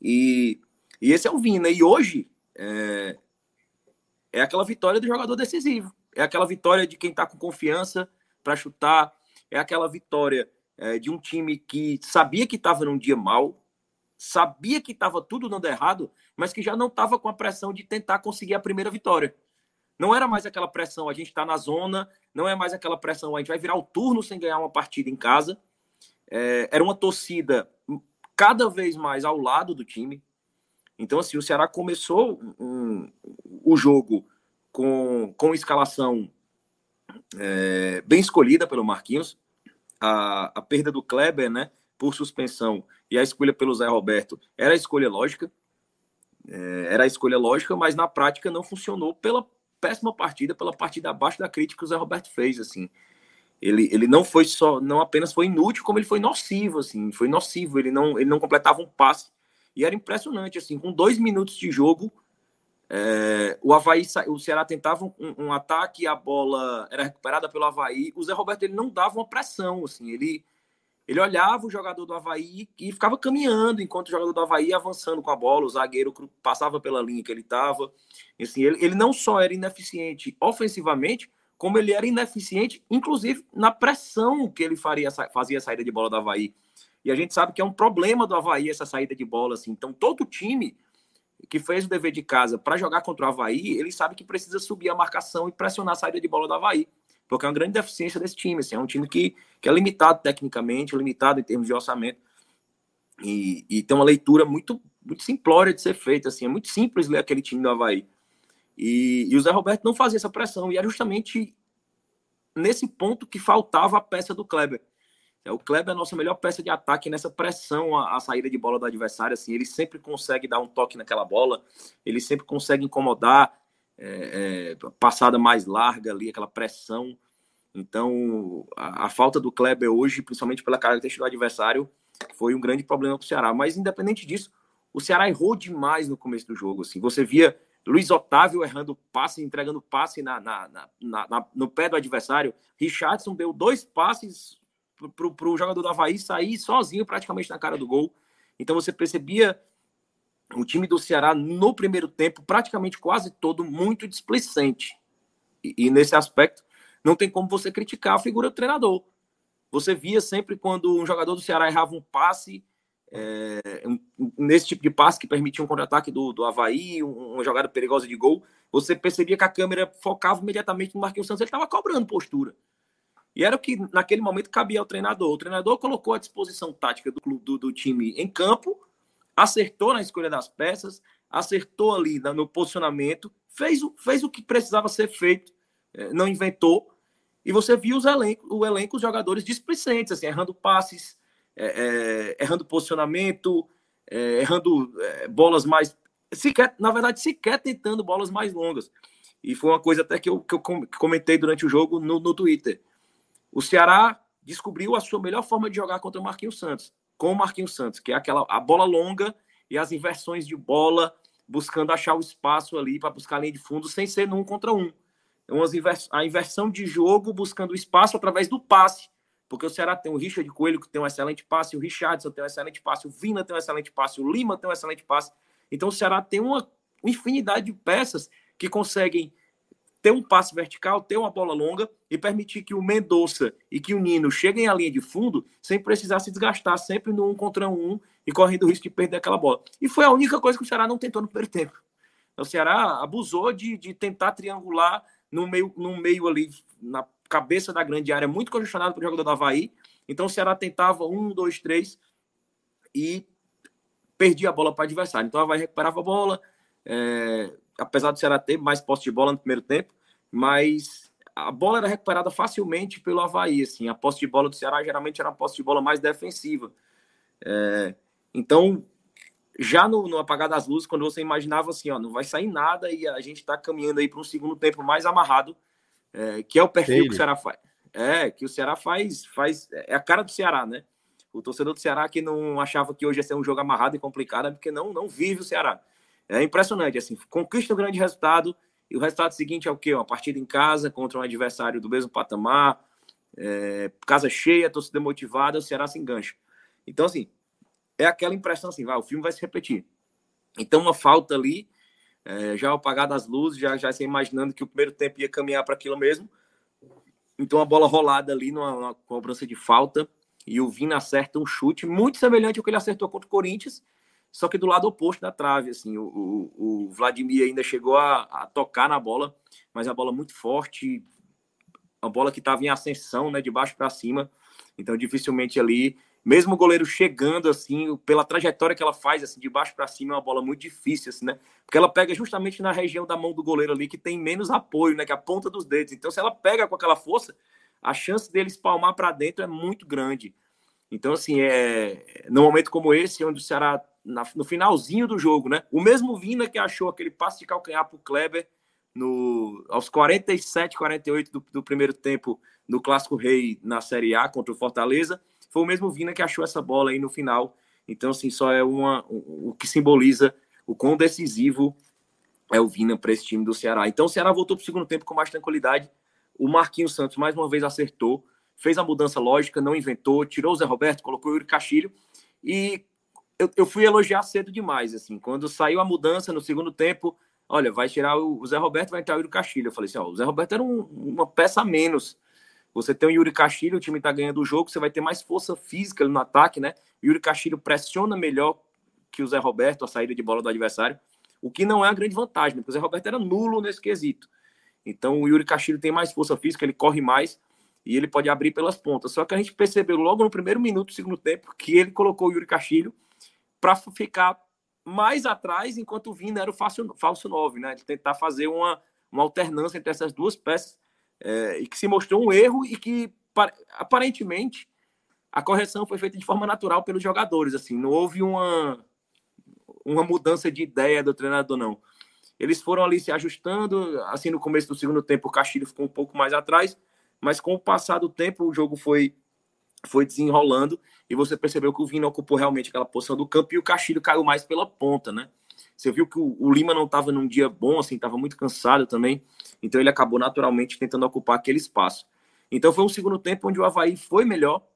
E, e esse é o Vina. E hoje é, é aquela vitória do jogador decisivo. É aquela vitória de quem tá com confiança para chutar. É aquela vitória é, de um time que sabia que estava num dia mal, sabia que estava tudo dando errado, mas que já não estava com a pressão de tentar conseguir a primeira vitória. Não era mais aquela pressão, a gente está na zona, não é mais aquela pressão, a gente vai virar o turno sem ganhar uma partida em casa. É, era uma torcida cada vez mais ao lado do time. Então, assim, o Ceará começou um, o jogo com, com escalação é, bem escolhida pelo Marquinhos. A, a perda do Kleber, né? por suspensão e a escolha pelo Zé Roberto era a escolha lógica, é, era a escolha lógica, mas na prática não funcionou pela péssima partida, pela partida abaixo da crítica que o Zé Roberto fez, assim. Ele, ele não foi só, não apenas foi inútil, como ele foi nocivo, assim, foi nocivo, ele não, ele não completava um passe, e era impressionante, assim, com dois minutos de jogo, é, o Havaí, o Ceará tentava um, um, ataque, a bola era recuperada pelo Havaí, o Zé Roberto ele não dava uma pressão, assim, ele ele olhava o jogador do Havaí e ficava caminhando enquanto o jogador do Havaí avançando com a bola, o zagueiro passava pela linha que ele estava. Assim, ele, ele não só era ineficiente ofensivamente, como ele era ineficiente, inclusive, na pressão que ele faria, fazia a saída de bola do Havaí. E a gente sabe que é um problema do Havaí essa saída de bola. Assim. Então, todo time que fez o dever de casa para jogar contra o Havaí, ele sabe que precisa subir a marcação e pressionar a saída de bola do Havaí porque é uma grande deficiência desse time. Assim, é um time que, que é limitado tecnicamente, limitado em termos de orçamento. E, e tem uma leitura muito, muito simplória de ser feita. Assim, é muito simples ler aquele time do Havaí. E, e o Zé Roberto não fazia essa pressão. E era justamente nesse ponto que faltava a peça do Kleber. É, o Kleber é a nossa melhor peça de ataque nessa pressão à, saída de bola do adversário. Assim, ele sempre consegue dar um toque naquela bola, ele sempre consegue incomodar, é, é, passada mais larga ali, aquela pressão. Então, a, a, falta do Kleber hoje, principalmente pela característica do adversário, foi um grande problema para o Ceará. Mas, independente disso, o Ceará errou demais no começo do jogo. Assim. Você via Luiz Otávio errando passe, entregando passe na, na, na, na, no pé do adversário. Richardson deu dois passes para o jogador do Havaí sair sozinho praticamente na cara do gol. Então você percebia o time do Ceará no primeiro tempo praticamente quase todo muito displicente. E, e, nesse aspecto não tem como você criticar a figura do treinador. Você via sempre quando um jogador do Ceará errava um passe, é, um, nesse tipo de passe que permitia um contra-ataque do, do Havaí, um, uma jogada perigosa de gol, você percebia que a câmera focava imediatamente no Marquinhos Santos, ele estava cobrando postura. E era o que naquele momento cabia ao treinador. O treinador colocou a disposição tática do, do, do time em campo, acertou na escolha das peças, acertou ali no posicionamento, fez, fez o que precisava ser feito, é, não inventou, e você viu os o elenco, os jogadores displicentes, assim, errando passes, é, é, errando posicionamento, é, errando é, bolas mais. Sequer, na verdade, sequer tentando bolas mais longas. E foi uma coisa até que eu, que eu comentei durante o jogo no, no Twitter. O Ceará descobriu a sua melhor forma de jogar contra o Marquinhos Santos, com o Marquinhos Santos, que é aquela a bola longa e as inversões de bola, buscando achar o espaço ali para buscar a linha de fundo sem ser num contra um. Invers... a inversão de jogo buscando espaço através do passe. Porque o Ceará tem o Richard Coelho, que tem um excelente passe, o Richardson tem um excelente passe, o Vina tem um excelente passe, o Lima tem um excelente passe. Então o Ceará tem uma infinidade de peças que conseguem ter um passe vertical, ter uma bola longa e permitir que o Mendonça e que o Nino cheguem à linha de fundo sem precisar se desgastar sempre no um contra um e correndo o risco de perder aquela bola. E foi a única coisa que o Ceará não tentou no primeiro tempo. O Ceará abusou de, de tentar triangular no meio, no meio ali, na cabeça da grande área, muito congestionado para o jogador do Havaí. Então o Ceará tentava um, dois, três e perdia a bola para o adversário. Então o Havaí recuperava a bola, é, apesar do Ceará ter mais posse de bola no primeiro tempo, mas a bola era recuperada facilmente pelo Havaí. Assim, a posse de bola do Ceará geralmente era uma posse de bola mais defensiva. É, então já no, no, apagar das luzes, quando você imaginava assim, ó, não vai sair nada e a gente está caminhando aí para um segundo tempo mais amarrado, é, que é o perfil que o Ceará faz. É, que o Ceará faz, faz. É a cara do Ceará, né? O torcedor do Ceará que não achava que hoje ia ser um jogo amarrado e complicado, é porque não, não vive o Ceará. É impressionante, assim, conquista um grande resultado, e o resultado seguinte é o quê? Uma partida em casa contra um adversário do mesmo patamar, é, casa cheia, torcida motivada, o Ceará se engancha. Então, assim, é aquela impressão assim, vai, o filme vai se repetir. Então, uma falta ali, é, já apagada as luzes, já, já se imaginando que o primeiro tempo ia caminhar para aquilo mesmo. Então, a bola rolada ali numa, numa, cobrança de falta, e o Vina acerta um chute muito semelhante ao que ele acertou contra o Corinthians, só que do lado oposto da trave. Assim, o, o, o Vladimir ainda chegou a, a, tocar na bola, mas a bola muito forte, a bola que estava em ascensão, né, de baixo para cima. Então, dificilmente ali mesmo o goleiro chegando assim, pela trajetória que ela faz assim de baixo para cima, é uma bola muito difícil assim, né? Porque ela pega justamente na região da mão do goleiro ali que tem menos apoio, né, que é a ponta dos dedos. Então, se ela pega com aquela força, a chance dele espalmar para dentro é muito grande. Então, assim, é num momento como esse, onde o Ceará na, no finalzinho do jogo, né? O mesmo Vina que achou aquele passe de calcanhar para o Kleber no, aos 47, 48 do, do primeiro tempo no Clássico Rei na Série A contra o Fortaleza foi o mesmo Vina que achou essa bola aí no final. Então, assim, só é uma, o que simboliza o quão decisivo é o Vina para esse time do Ceará. Então, o Ceará voltou para o segundo tempo com mais tranquilidade. O Marquinhos Santos, mais uma vez, acertou, fez a mudança lógica, não inventou, tirou o Zé Roberto, colocou o Yuri Castilho. E eu, eu fui elogiar cedo demais, assim. Quando saiu a mudança no segundo tempo, olha, vai tirar o, o Zé Roberto, vai entrar o Yuri Castilho. Eu falei assim, ó, o Zé Roberto era um, uma peça a menos você tem o Yuri Castilho, o time está ganhando o jogo, você vai ter mais força física no ataque, né? O Yuri Castilho pressiona melhor que o Zé Roberto a saída de bola do adversário, o que não é a grande vantagem, né? porque o Zé Roberto era nulo nesse quesito. Então o Yuri Castilho tem mais força física, ele corre mais e ele pode abrir pelas pontas. Só que a gente percebeu logo no primeiro minuto do segundo tempo que ele colocou o Yuri Castilho para ficar mais atrás, enquanto o Vina era o falso, falso 9, né? De tentar fazer uma, uma alternância entre essas duas peças é, e que se mostrou um erro e que aparentemente a correção foi feita de forma natural pelos jogadores, assim, não houve uma uma mudança de ideia do treinador não. Eles foram ali se ajustando, assim no começo do segundo tempo o Castilho ficou um pouco mais atrás, mas com o passar do tempo o jogo foi foi desenrolando e você percebeu que o Vina ocupou realmente aquela posição do campo e o Castilho caiu mais pela ponta, né? Você viu que o, Lima não estava num dia bom, assim, estava muito cansado também. Então ele acabou naturalmente tentando ocupar aquele espaço. Então foi um segundo tempo onde o Havaí foi melhor,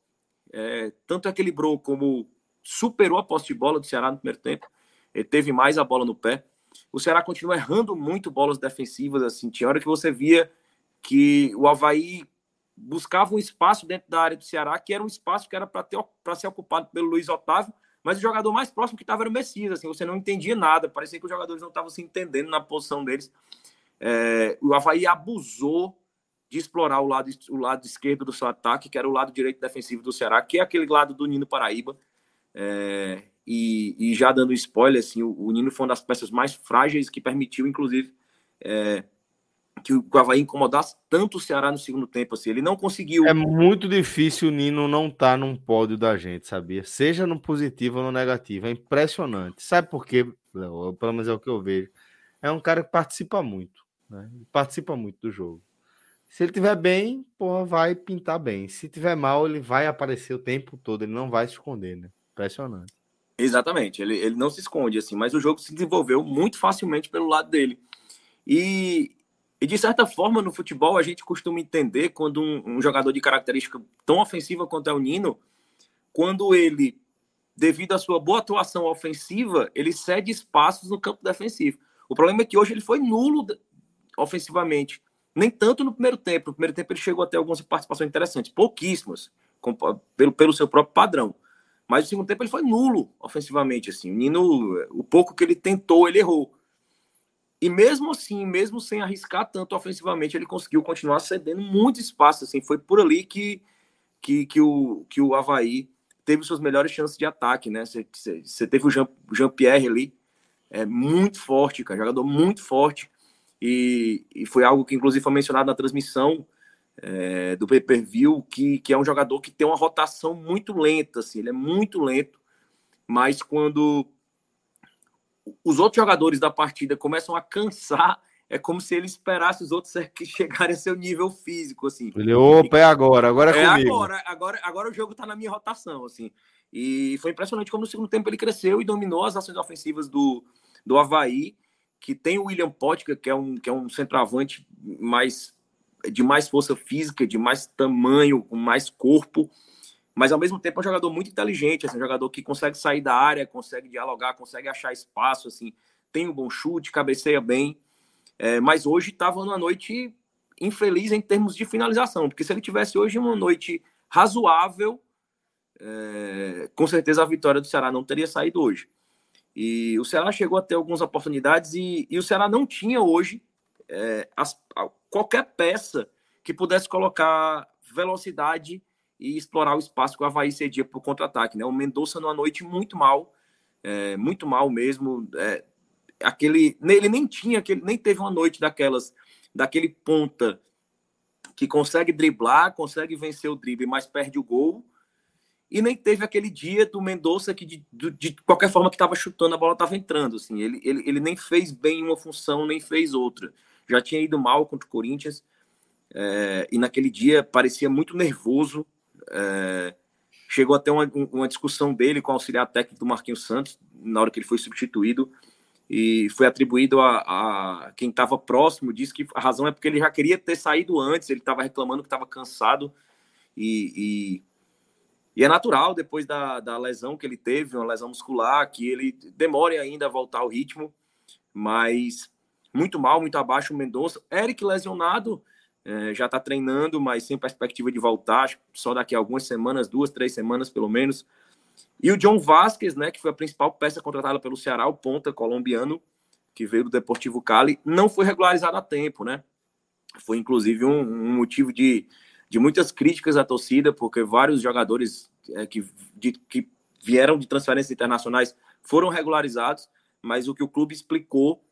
é, tanto equilibrou como superou a posse de bola do Ceará no primeiro tempo. Ele teve mais a bola no pé. O Ceará continua errando muito bolas defensivas. Assim, tinha hora que você via que o Havaí buscava um espaço dentro da área do Ceará, que era um espaço que era para ser ocupado pelo Luiz Otávio, mas o jogador mais próximo que estava era o Messias. Assim, você não entendia nada, parecia que os jogadores não estavam se entendendo na posição deles. É, o Havaí abusou de explorar o lado, o lado esquerdo do seu ataque, que era o lado direito defensivo do Ceará, que é aquele lado do Nino Paraíba. É, e, e, já dando spoiler, assim, o, o, Nino foi uma das peças mais frágeis que permitiu, inclusive, é, que o Havaí incomodasse tanto o Ceará no segundo tempo. Assim, ele não conseguiu. É muito difícil o Nino não estar tá num pódio da gente, sabia? Seja no positivo ou no negativo. É impressionante. Sabe por quê, Léo? Pelo menos é o que eu vejo. É um cara que participa muito. Né? Participa muito do jogo. Se ele tiver bem, porra, vai pintar bem. Se tiver mal, ele vai aparecer o tempo todo, ele não vai se esconder, né? Impressionante. Exatamente, ele, ele não se esconde, assim, mas o jogo se desenvolveu muito facilmente pelo lado dele. E, e de certa forma, no futebol, a gente costuma entender quando um, um jogador de característica tão ofensiva quanto é o Nino, quando ele, devido à sua boa atuação ofensiva, ele cede espaços no campo defensivo. O problema é que hoje ele foi nulo ofensivamente nem tanto no primeiro tempo. No primeiro tempo ele chegou a ter algumas participações interessantes, pouquíssimas, com, pelo, pelo seu próprio padrão. Mas no segundo tempo ele foi nulo ofensivamente. Assim. O Nino, o pouco que ele tentou, ele errou. E mesmo assim, mesmo sem arriscar tanto ofensivamente, ele conseguiu continuar cedendo muito espaço. Assim. Foi por ali que, que, que, o, que o Havaí teve suas melhores chances de ataque. Né? Você, teve o Jean-Pierre Jean ali, é muito forte, cara, jogador muito forte e, e foi algo que, inclusive, foi mencionado na transmissão é, do pay-per-view, que, que é um jogador que tem uma rotação muito lenta, assim, ele é muito lento, mas quando os outros jogadores da partida começam a cansar, é como se ele esperasse os outros chegarem a seu nível físico, assim. Ele, opa, é agora, agora é, é comigo. agora, agora, agora o jogo tá na minha rotação, assim. E foi impressionante como no segundo tempo ele cresceu e dominou as ações ofensivas do, do Havaí, que tem o William Potker, que é um, que é um centroavante mais, de mais força física, de mais tamanho, com mais corpo, mas ao mesmo tempo é um jogador muito inteligente, assim, um jogador que consegue sair da área, consegue dialogar, consegue achar espaço, assim, tem um bom chute, cabeceia bem, é, mas hoje estava numa noite infeliz em termos de finalização, porque se ele tivesse hoje uma noite razoável, é, com certeza a vitória do Ceará não teria saído hoje. E o Ceará chegou a ter algumas oportunidades e, e o Ceará não tinha hoje é, as, qualquer peça que pudesse colocar velocidade e explorar o espaço que o Havaí cedia para o contra-ataque. Né? O Mendonça numa noite muito mal, é, muito mal mesmo. É, aquele, ele nem tinha, aquele, nem teve uma noite daquelas, daquele ponta que consegue driblar, consegue vencer o drible, mas perde o gol e nem teve aquele dia do Mendonça que de, de, de qualquer forma que estava chutando a bola estava entrando assim ele, ele, ele nem fez bem uma função nem fez outra já tinha ido mal contra o Corinthians é, e naquele dia parecia muito nervoso é, chegou até uma, uma discussão dele com o auxiliar técnico do Marquinhos Santos na hora que ele foi substituído e foi atribuído a, a quem estava próximo disse que a razão é porque ele já queria ter saído antes ele estava reclamando que estava cansado e, e e é natural, depois da, da lesão que ele teve, uma lesão muscular, que ele demore ainda a voltar ao ritmo, mas muito mal, muito abaixo o Mendonça. Eric lesionado, é, já está treinando, mas sem perspectiva de voltar, só daqui a algumas semanas, duas, três semanas pelo menos. E o John Vasquez, né, que foi a principal peça contratada pelo Ceará, o ponta colombiano, que veio do Deportivo Cali, não foi regularizado a tempo, né? Foi inclusive um, um motivo de, de muitas críticas à torcida, porque vários jogadores é, que, de, que vieram de transferências internacionais foram regularizados, mas o que o clube explicou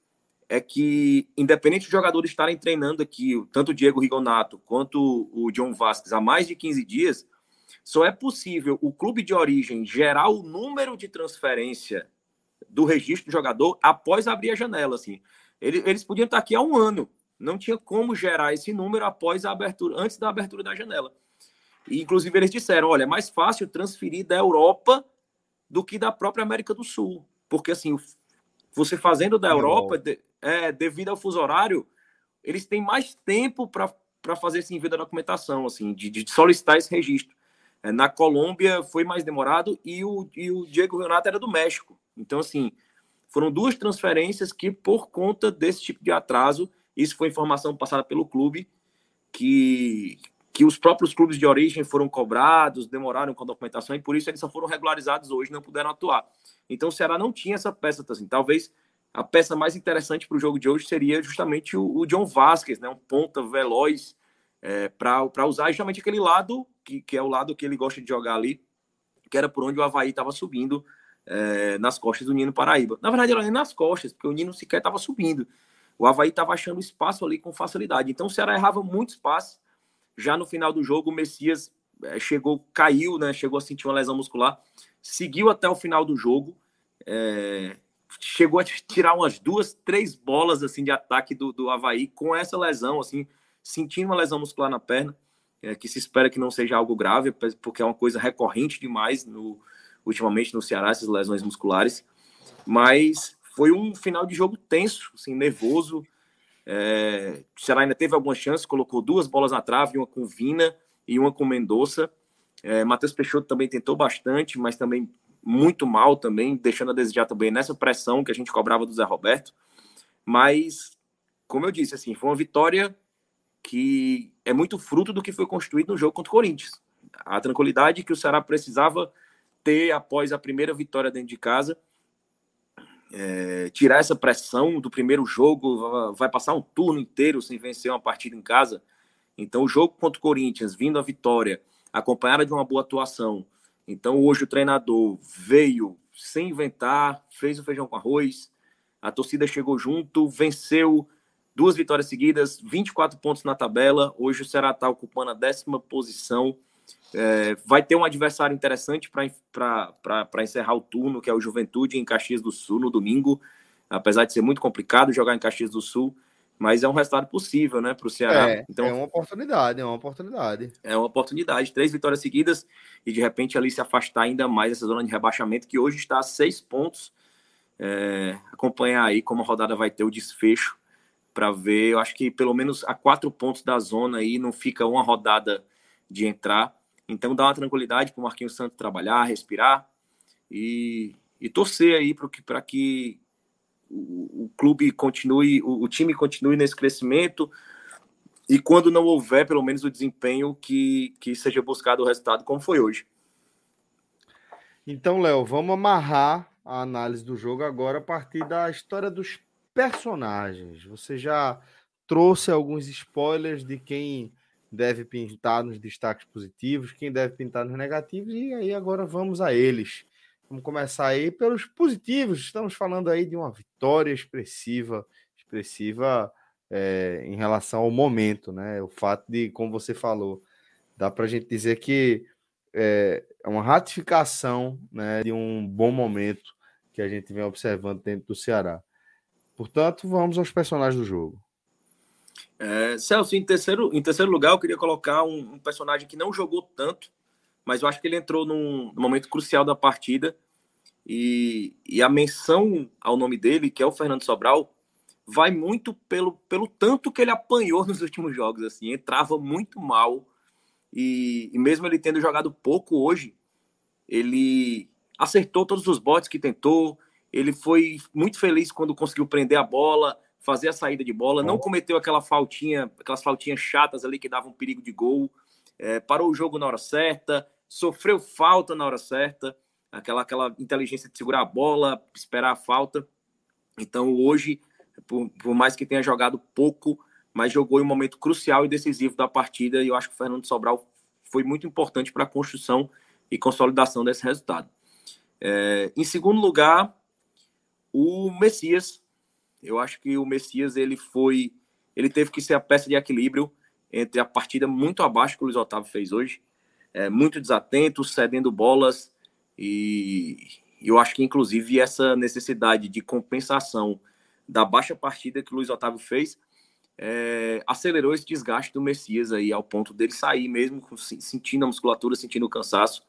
é que, independente dos jogadores estarem treinando aqui, tanto o Diego Rigonato quanto o John Vasquez, há mais de 15 dias, só é possível o clube de origem gerar o número de transferência do registro do jogador após abrir a janela. Assim. Eles podiam estar aqui há um ano, não tinha como gerar esse número após a abertura, antes da abertura da janela. E, inclusive, eles disseram: olha, é mais fácil transferir da Europa do que da própria América do Sul. Porque, assim, você fazendo da Europa, é, devido ao fuso horário, eles têm mais tempo para fazer esse envio da documentação, assim, de, de solicitar esse registro. É, na Colômbia foi mais demorado e o, e o Diego Renato era do México. Então, assim, foram duas transferências que, por conta desse tipo de atraso, isso foi informação passada pelo clube, que, que os próprios clubes de origem foram cobrados, demoraram com a documentação e por isso eles só foram regularizados hoje, não puderam atuar. Então o Ceará não tinha essa peça, assim, talvez a peça mais interessante para o jogo de hoje seria justamente o, o John Vasquez, né, um ponta veloz é, para usar justamente aquele lado que, que é o lado que ele gosta de jogar ali, que era por onde o Havaí estava subindo é, nas costas do Nino Paraíba. Na verdade, era nem nas costas, porque o Nino sequer estava subindo. O Havaí estava achando espaço ali com facilidade. Então o Ceará errava muito espaço. Já no final do jogo, o Messias é, chegou, caiu, né? Chegou a sentir uma lesão muscular, seguiu até o final do jogo. É, chegou a tirar umas duas, três bolas assim de ataque do, do Havaí com essa lesão, assim, sentindo uma lesão muscular na perna, é, que se espera que não seja algo grave, porque é uma coisa recorrente demais no, ultimamente no Ceará, essas lesões musculares. Mas foi um final de jogo tenso, assim, nervoso. É, o Ceará ainda teve algumas chances, colocou duas bolas na trave, uma com Vina e uma com Mendonça. É, Matheus Peixoto também tentou bastante, mas também muito mal também, deixando a desejar também nessa pressão que a gente cobrava do Zé Roberto. Mas, como eu disse, assim, foi uma vitória que é muito fruto do que foi construído no jogo contra o Corinthians. A tranquilidade que o Ceará precisava ter após a primeira vitória dentro de casa é, tirar essa pressão do primeiro jogo, vai passar um turno inteiro sem vencer uma partida em casa. Então, o jogo contra o Corinthians, vindo a vitória, acompanhada de uma boa atuação. Então, hoje o treinador veio sem inventar, fez o feijão com arroz, a torcida chegou junto, venceu duas vitórias seguidas, 24 pontos na tabela. Hoje o Ceará está ocupando a décima posição. É, vai ter um adversário interessante para encerrar o turno, que é o Juventude em Caxias do Sul no domingo. Apesar de ser muito complicado jogar em Caxias do Sul, mas é um resultado possível, né, para o Ceará. É, então, é uma oportunidade, é uma oportunidade. É uma oportunidade. Três vitórias seguidas e de repente ali se afastar ainda mais dessa zona de rebaixamento que hoje está a seis pontos. É, acompanhar aí como a rodada vai ter o desfecho para ver. Eu acho que pelo menos a quatro pontos da zona aí não fica uma rodada de entrar. Então dá uma tranquilidade para o Marquinhos Santos trabalhar, respirar e, e torcer aí para que, que o, o, clube continue, o, o, time continue nesse crescimento e quando não houver pelo menos o desempenho que, que seja buscado o resultado como foi hoje. Então, Léo, vamos amarrar a análise do jogo agora a partir da história dos personagens. Você já trouxe alguns spoilers de quem deve pintar nos destaques positivos, quem deve pintar nos negativos, e aí agora vamos a eles. Vamos começar aí pelos positivos. Estamos falando aí de uma vitória expressiva, expressiva é, em relação ao momento, né? O fato de, como você falou, dá para a gente dizer que é, é uma ratificação né, de um bom momento que a gente vem observando dentro do Ceará. Portanto, vamos aos personagens do jogo. É, Celso, em terceiro, em terceiro lugar, eu queria colocar um, um, personagem que não jogou tanto, mas eu acho que ele entrou num, num momento crucial da partida. E, e, a menção ao nome dele, que é o Fernando Sobral, vai muito pelo, pelo tanto que ele apanhou nos últimos jogos. assim Entrava muito mal. E, e mesmo ele tendo jogado pouco hoje, ele acertou todos os botes que tentou. Ele foi muito feliz quando conseguiu prender a bola fazer a saída de bola, não cometeu aquela faltinha, aquelas faltinhas chatas ali que davam perigo de gol, é, parou o jogo na hora certa, sofreu falta na hora certa, aquela, aquela inteligência de segurar a bola, esperar a falta. Então hoje, por, por mais que tenha jogado pouco, mas jogou em um momento crucial e decisivo da partida, e eu acho que o Fernando Sobral foi muito importante para a construção e consolidação desse resultado. É, em segundo lugar, o Messias, eu acho que o Messias ele foi, ele teve que ser a peça de equilíbrio entre a partida muito abaixo que o Luiz Otávio fez hoje, é, muito desatento, cedendo bolas e eu acho que inclusive essa necessidade de compensação da baixa partida que o Luiz Otávio fez é, acelerou esse desgaste do Messias aí ao ponto dele sair mesmo sentindo a musculatura, sentindo o cansaço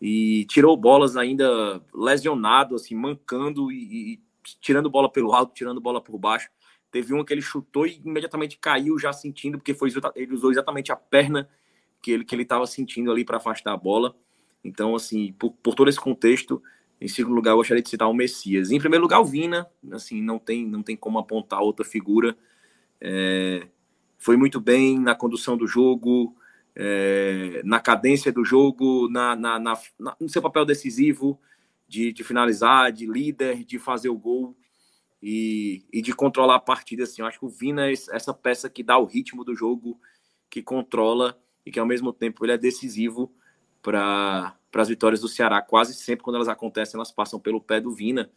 e tirou bolas ainda lesionado, assim, mancando e, e tirando bola pelo alto, tirando bola por baixo. Teve uma que ele chutou e imediatamente caiu já sentindo, porque foi, ele usou exatamente a perna que ele que ele estava sentindo ali para afastar a bola. Então, assim, por, por, todo esse contexto, em segundo lugar, eu gostaria de citar o Messias. Em primeiro lugar, o Vina, assim, não tem não tem como apontar outra figura. É, foi muito bem na condução do jogo, é, na cadência do jogo, na, na, na, no seu papel decisivo de, de, finalizar, de líder, de fazer o gol e, e de controlar a partida. Assim, eu acho que o Vina é essa peça que dá o ritmo do jogo, que controla e que ao mesmo tempo ele é decisivo para as vitórias do Ceará. Quase sempre quando elas acontecem, elas passam pelo pé do Vina.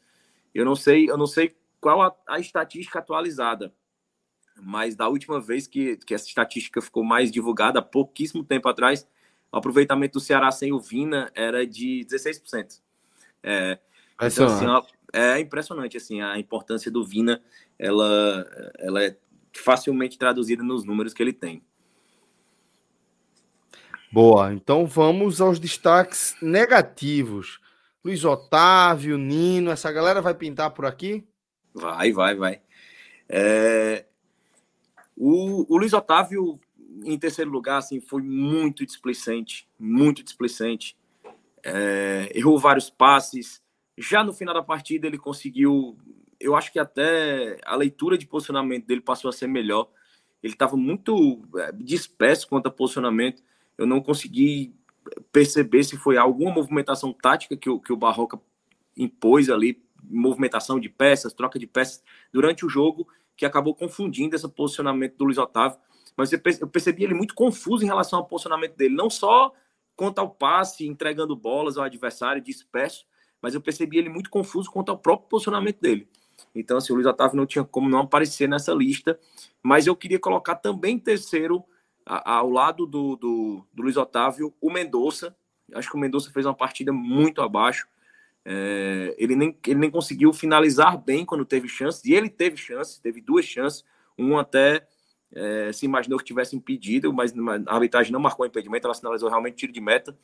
Eu não sei, eu não sei qual a, a estatística atualizada, mas da última vez que, que essa estatística ficou mais divulgada, há pouquíssimo tempo atrás, o aproveitamento do Ceará sem o Vina era de 16%. É, então, assim, é impressionante assim, a importância do Vina, ela, ela é facilmente traduzida nos números que ele tem. Boa, então vamos aos destaques negativos. Luiz Otávio, Nino, essa galera vai pintar por aqui? Vai, vai, vai. É, o, o Luiz Otávio, em terceiro lugar, assim, foi muito displicente, muito displicente. É, errou vários passes. Já no final da partida, ele conseguiu. Eu acho que até a leitura de posicionamento dele passou a ser melhor. Ele estava muito é, disperso quanto a posicionamento. Eu não consegui perceber se foi alguma movimentação tática que o, que o Barroca impôs ali, movimentação de peças, troca de peças durante o jogo, que acabou confundindo esse posicionamento do Luiz Otávio. Mas eu percebi ele muito confuso em relação ao posicionamento dele, não só quanto ao passe, entregando bolas ao adversário, disperso, mas eu percebi ele muito confuso quanto ao próprio posicionamento dele. Então, assim, o Luiz Otávio não tinha como não aparecer nessa lista, mas eu queria colocar também terceiro, ao lado do, do, do Luiz Otávio, o Mendonça. Acho que o Mendonça fez uma partida muito abaixo. É, ele, nem, ele nem conseguiu finalizar bem quando teve chances, e ele teve chances, teve duas chances, um até é, se imaginou que tivesse impedido, mas a arbitragem não marcou impedimento, ela sinalizou realmente tiro de meta.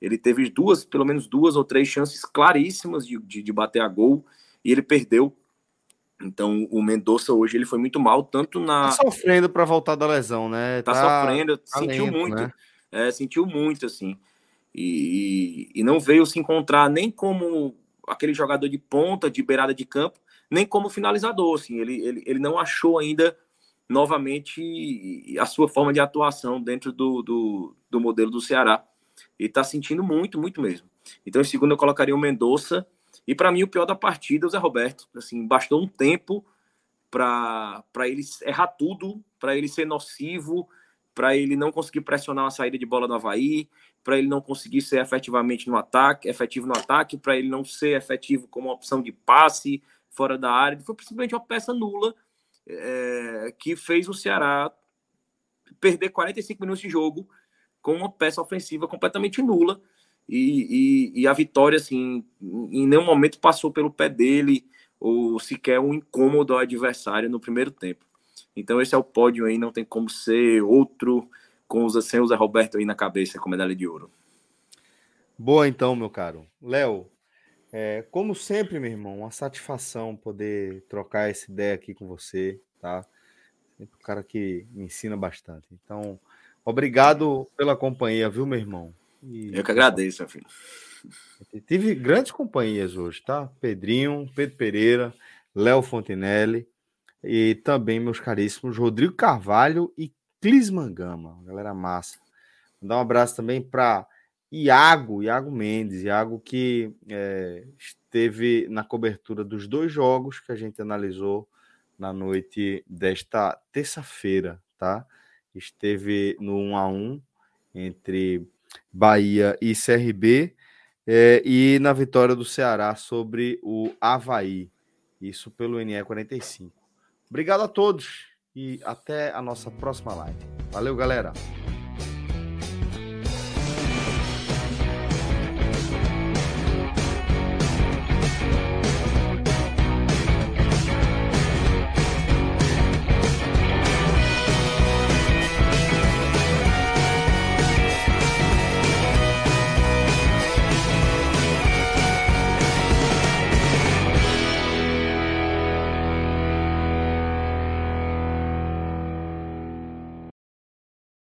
Ele teve duas, pelo menos duas ou três chances claríssimas de, de, de bater a gol, e ele perdeu. Então o Mendonça hoje ele foi muito mal, tanto na. Tá sofrendo para voltar da lesão, né? Tá, tá sofrendo, tá sentiu lento, muito. Né? É, sentiu muito, assim e, e não veio se encontrar nem como aquele jogador de ponta, de beirada de campo, nem como finalizador. Assim, ele, ele, ele não achou ainda novamente a sua forma de atuação dentro do, do, do modelo do Ceará. E está sentindo muito, muito mesmo. Então, em segundo, eu colocaria o Mendonça. E para mim, o pior da partida, o Zé Roberto. Assim, bastou um tempo para ele errar tudo, para ele ser nocivo, para ele não conseguir pressionar uma saída de bola do Havaí, para ele não conseguir ser efetivamente no ataque, efetivo no ataque, para ele não ser efetivo como opção de passe fora da área. Foi simplesmente uma peça nula é, que fez o Ceará perder 45 minutos de jogo com uma peça ofensiva completamente nula. E, e, e, a vitória, assim, em nenhum momento passou pelo pé dele ou sequer um incômodo ao adversário no primeiro tempo. Então, esse é o pódio aí, não tem como ser outro com sem o Zé Roberto aí na cabeça com medalha de ouro. Boa, então, meu caro. Léo, é, como sempre, meu irmão, uma satisfação poder trocar essa ideia aqui com você, tá? Um cara que me ensina bastante. Então, obrigado pela companhia, viu, meu irmão? E, Eu que agradeço, meu filho. Tive grandes companhias hoje, tá? Pedrinho, Pedro Pereira, Léo Fontinelli e também meus caríssimos Rodrigo Carvalho e Clisman Gama, galera massa. Mandar um abraço também para Iago, Iago Mendes, Iago que é, esteve na cobertura dos dois jogos que a gente analisou na noite desta terça-feira, tá? Esteve no 1 a 1 entre Bahia e CRB é, e na vitória do Ceará sobre o Havaí. Isso pelo NE 45. Obrigado a todos e até a nossa próxima live. Valeu, galera!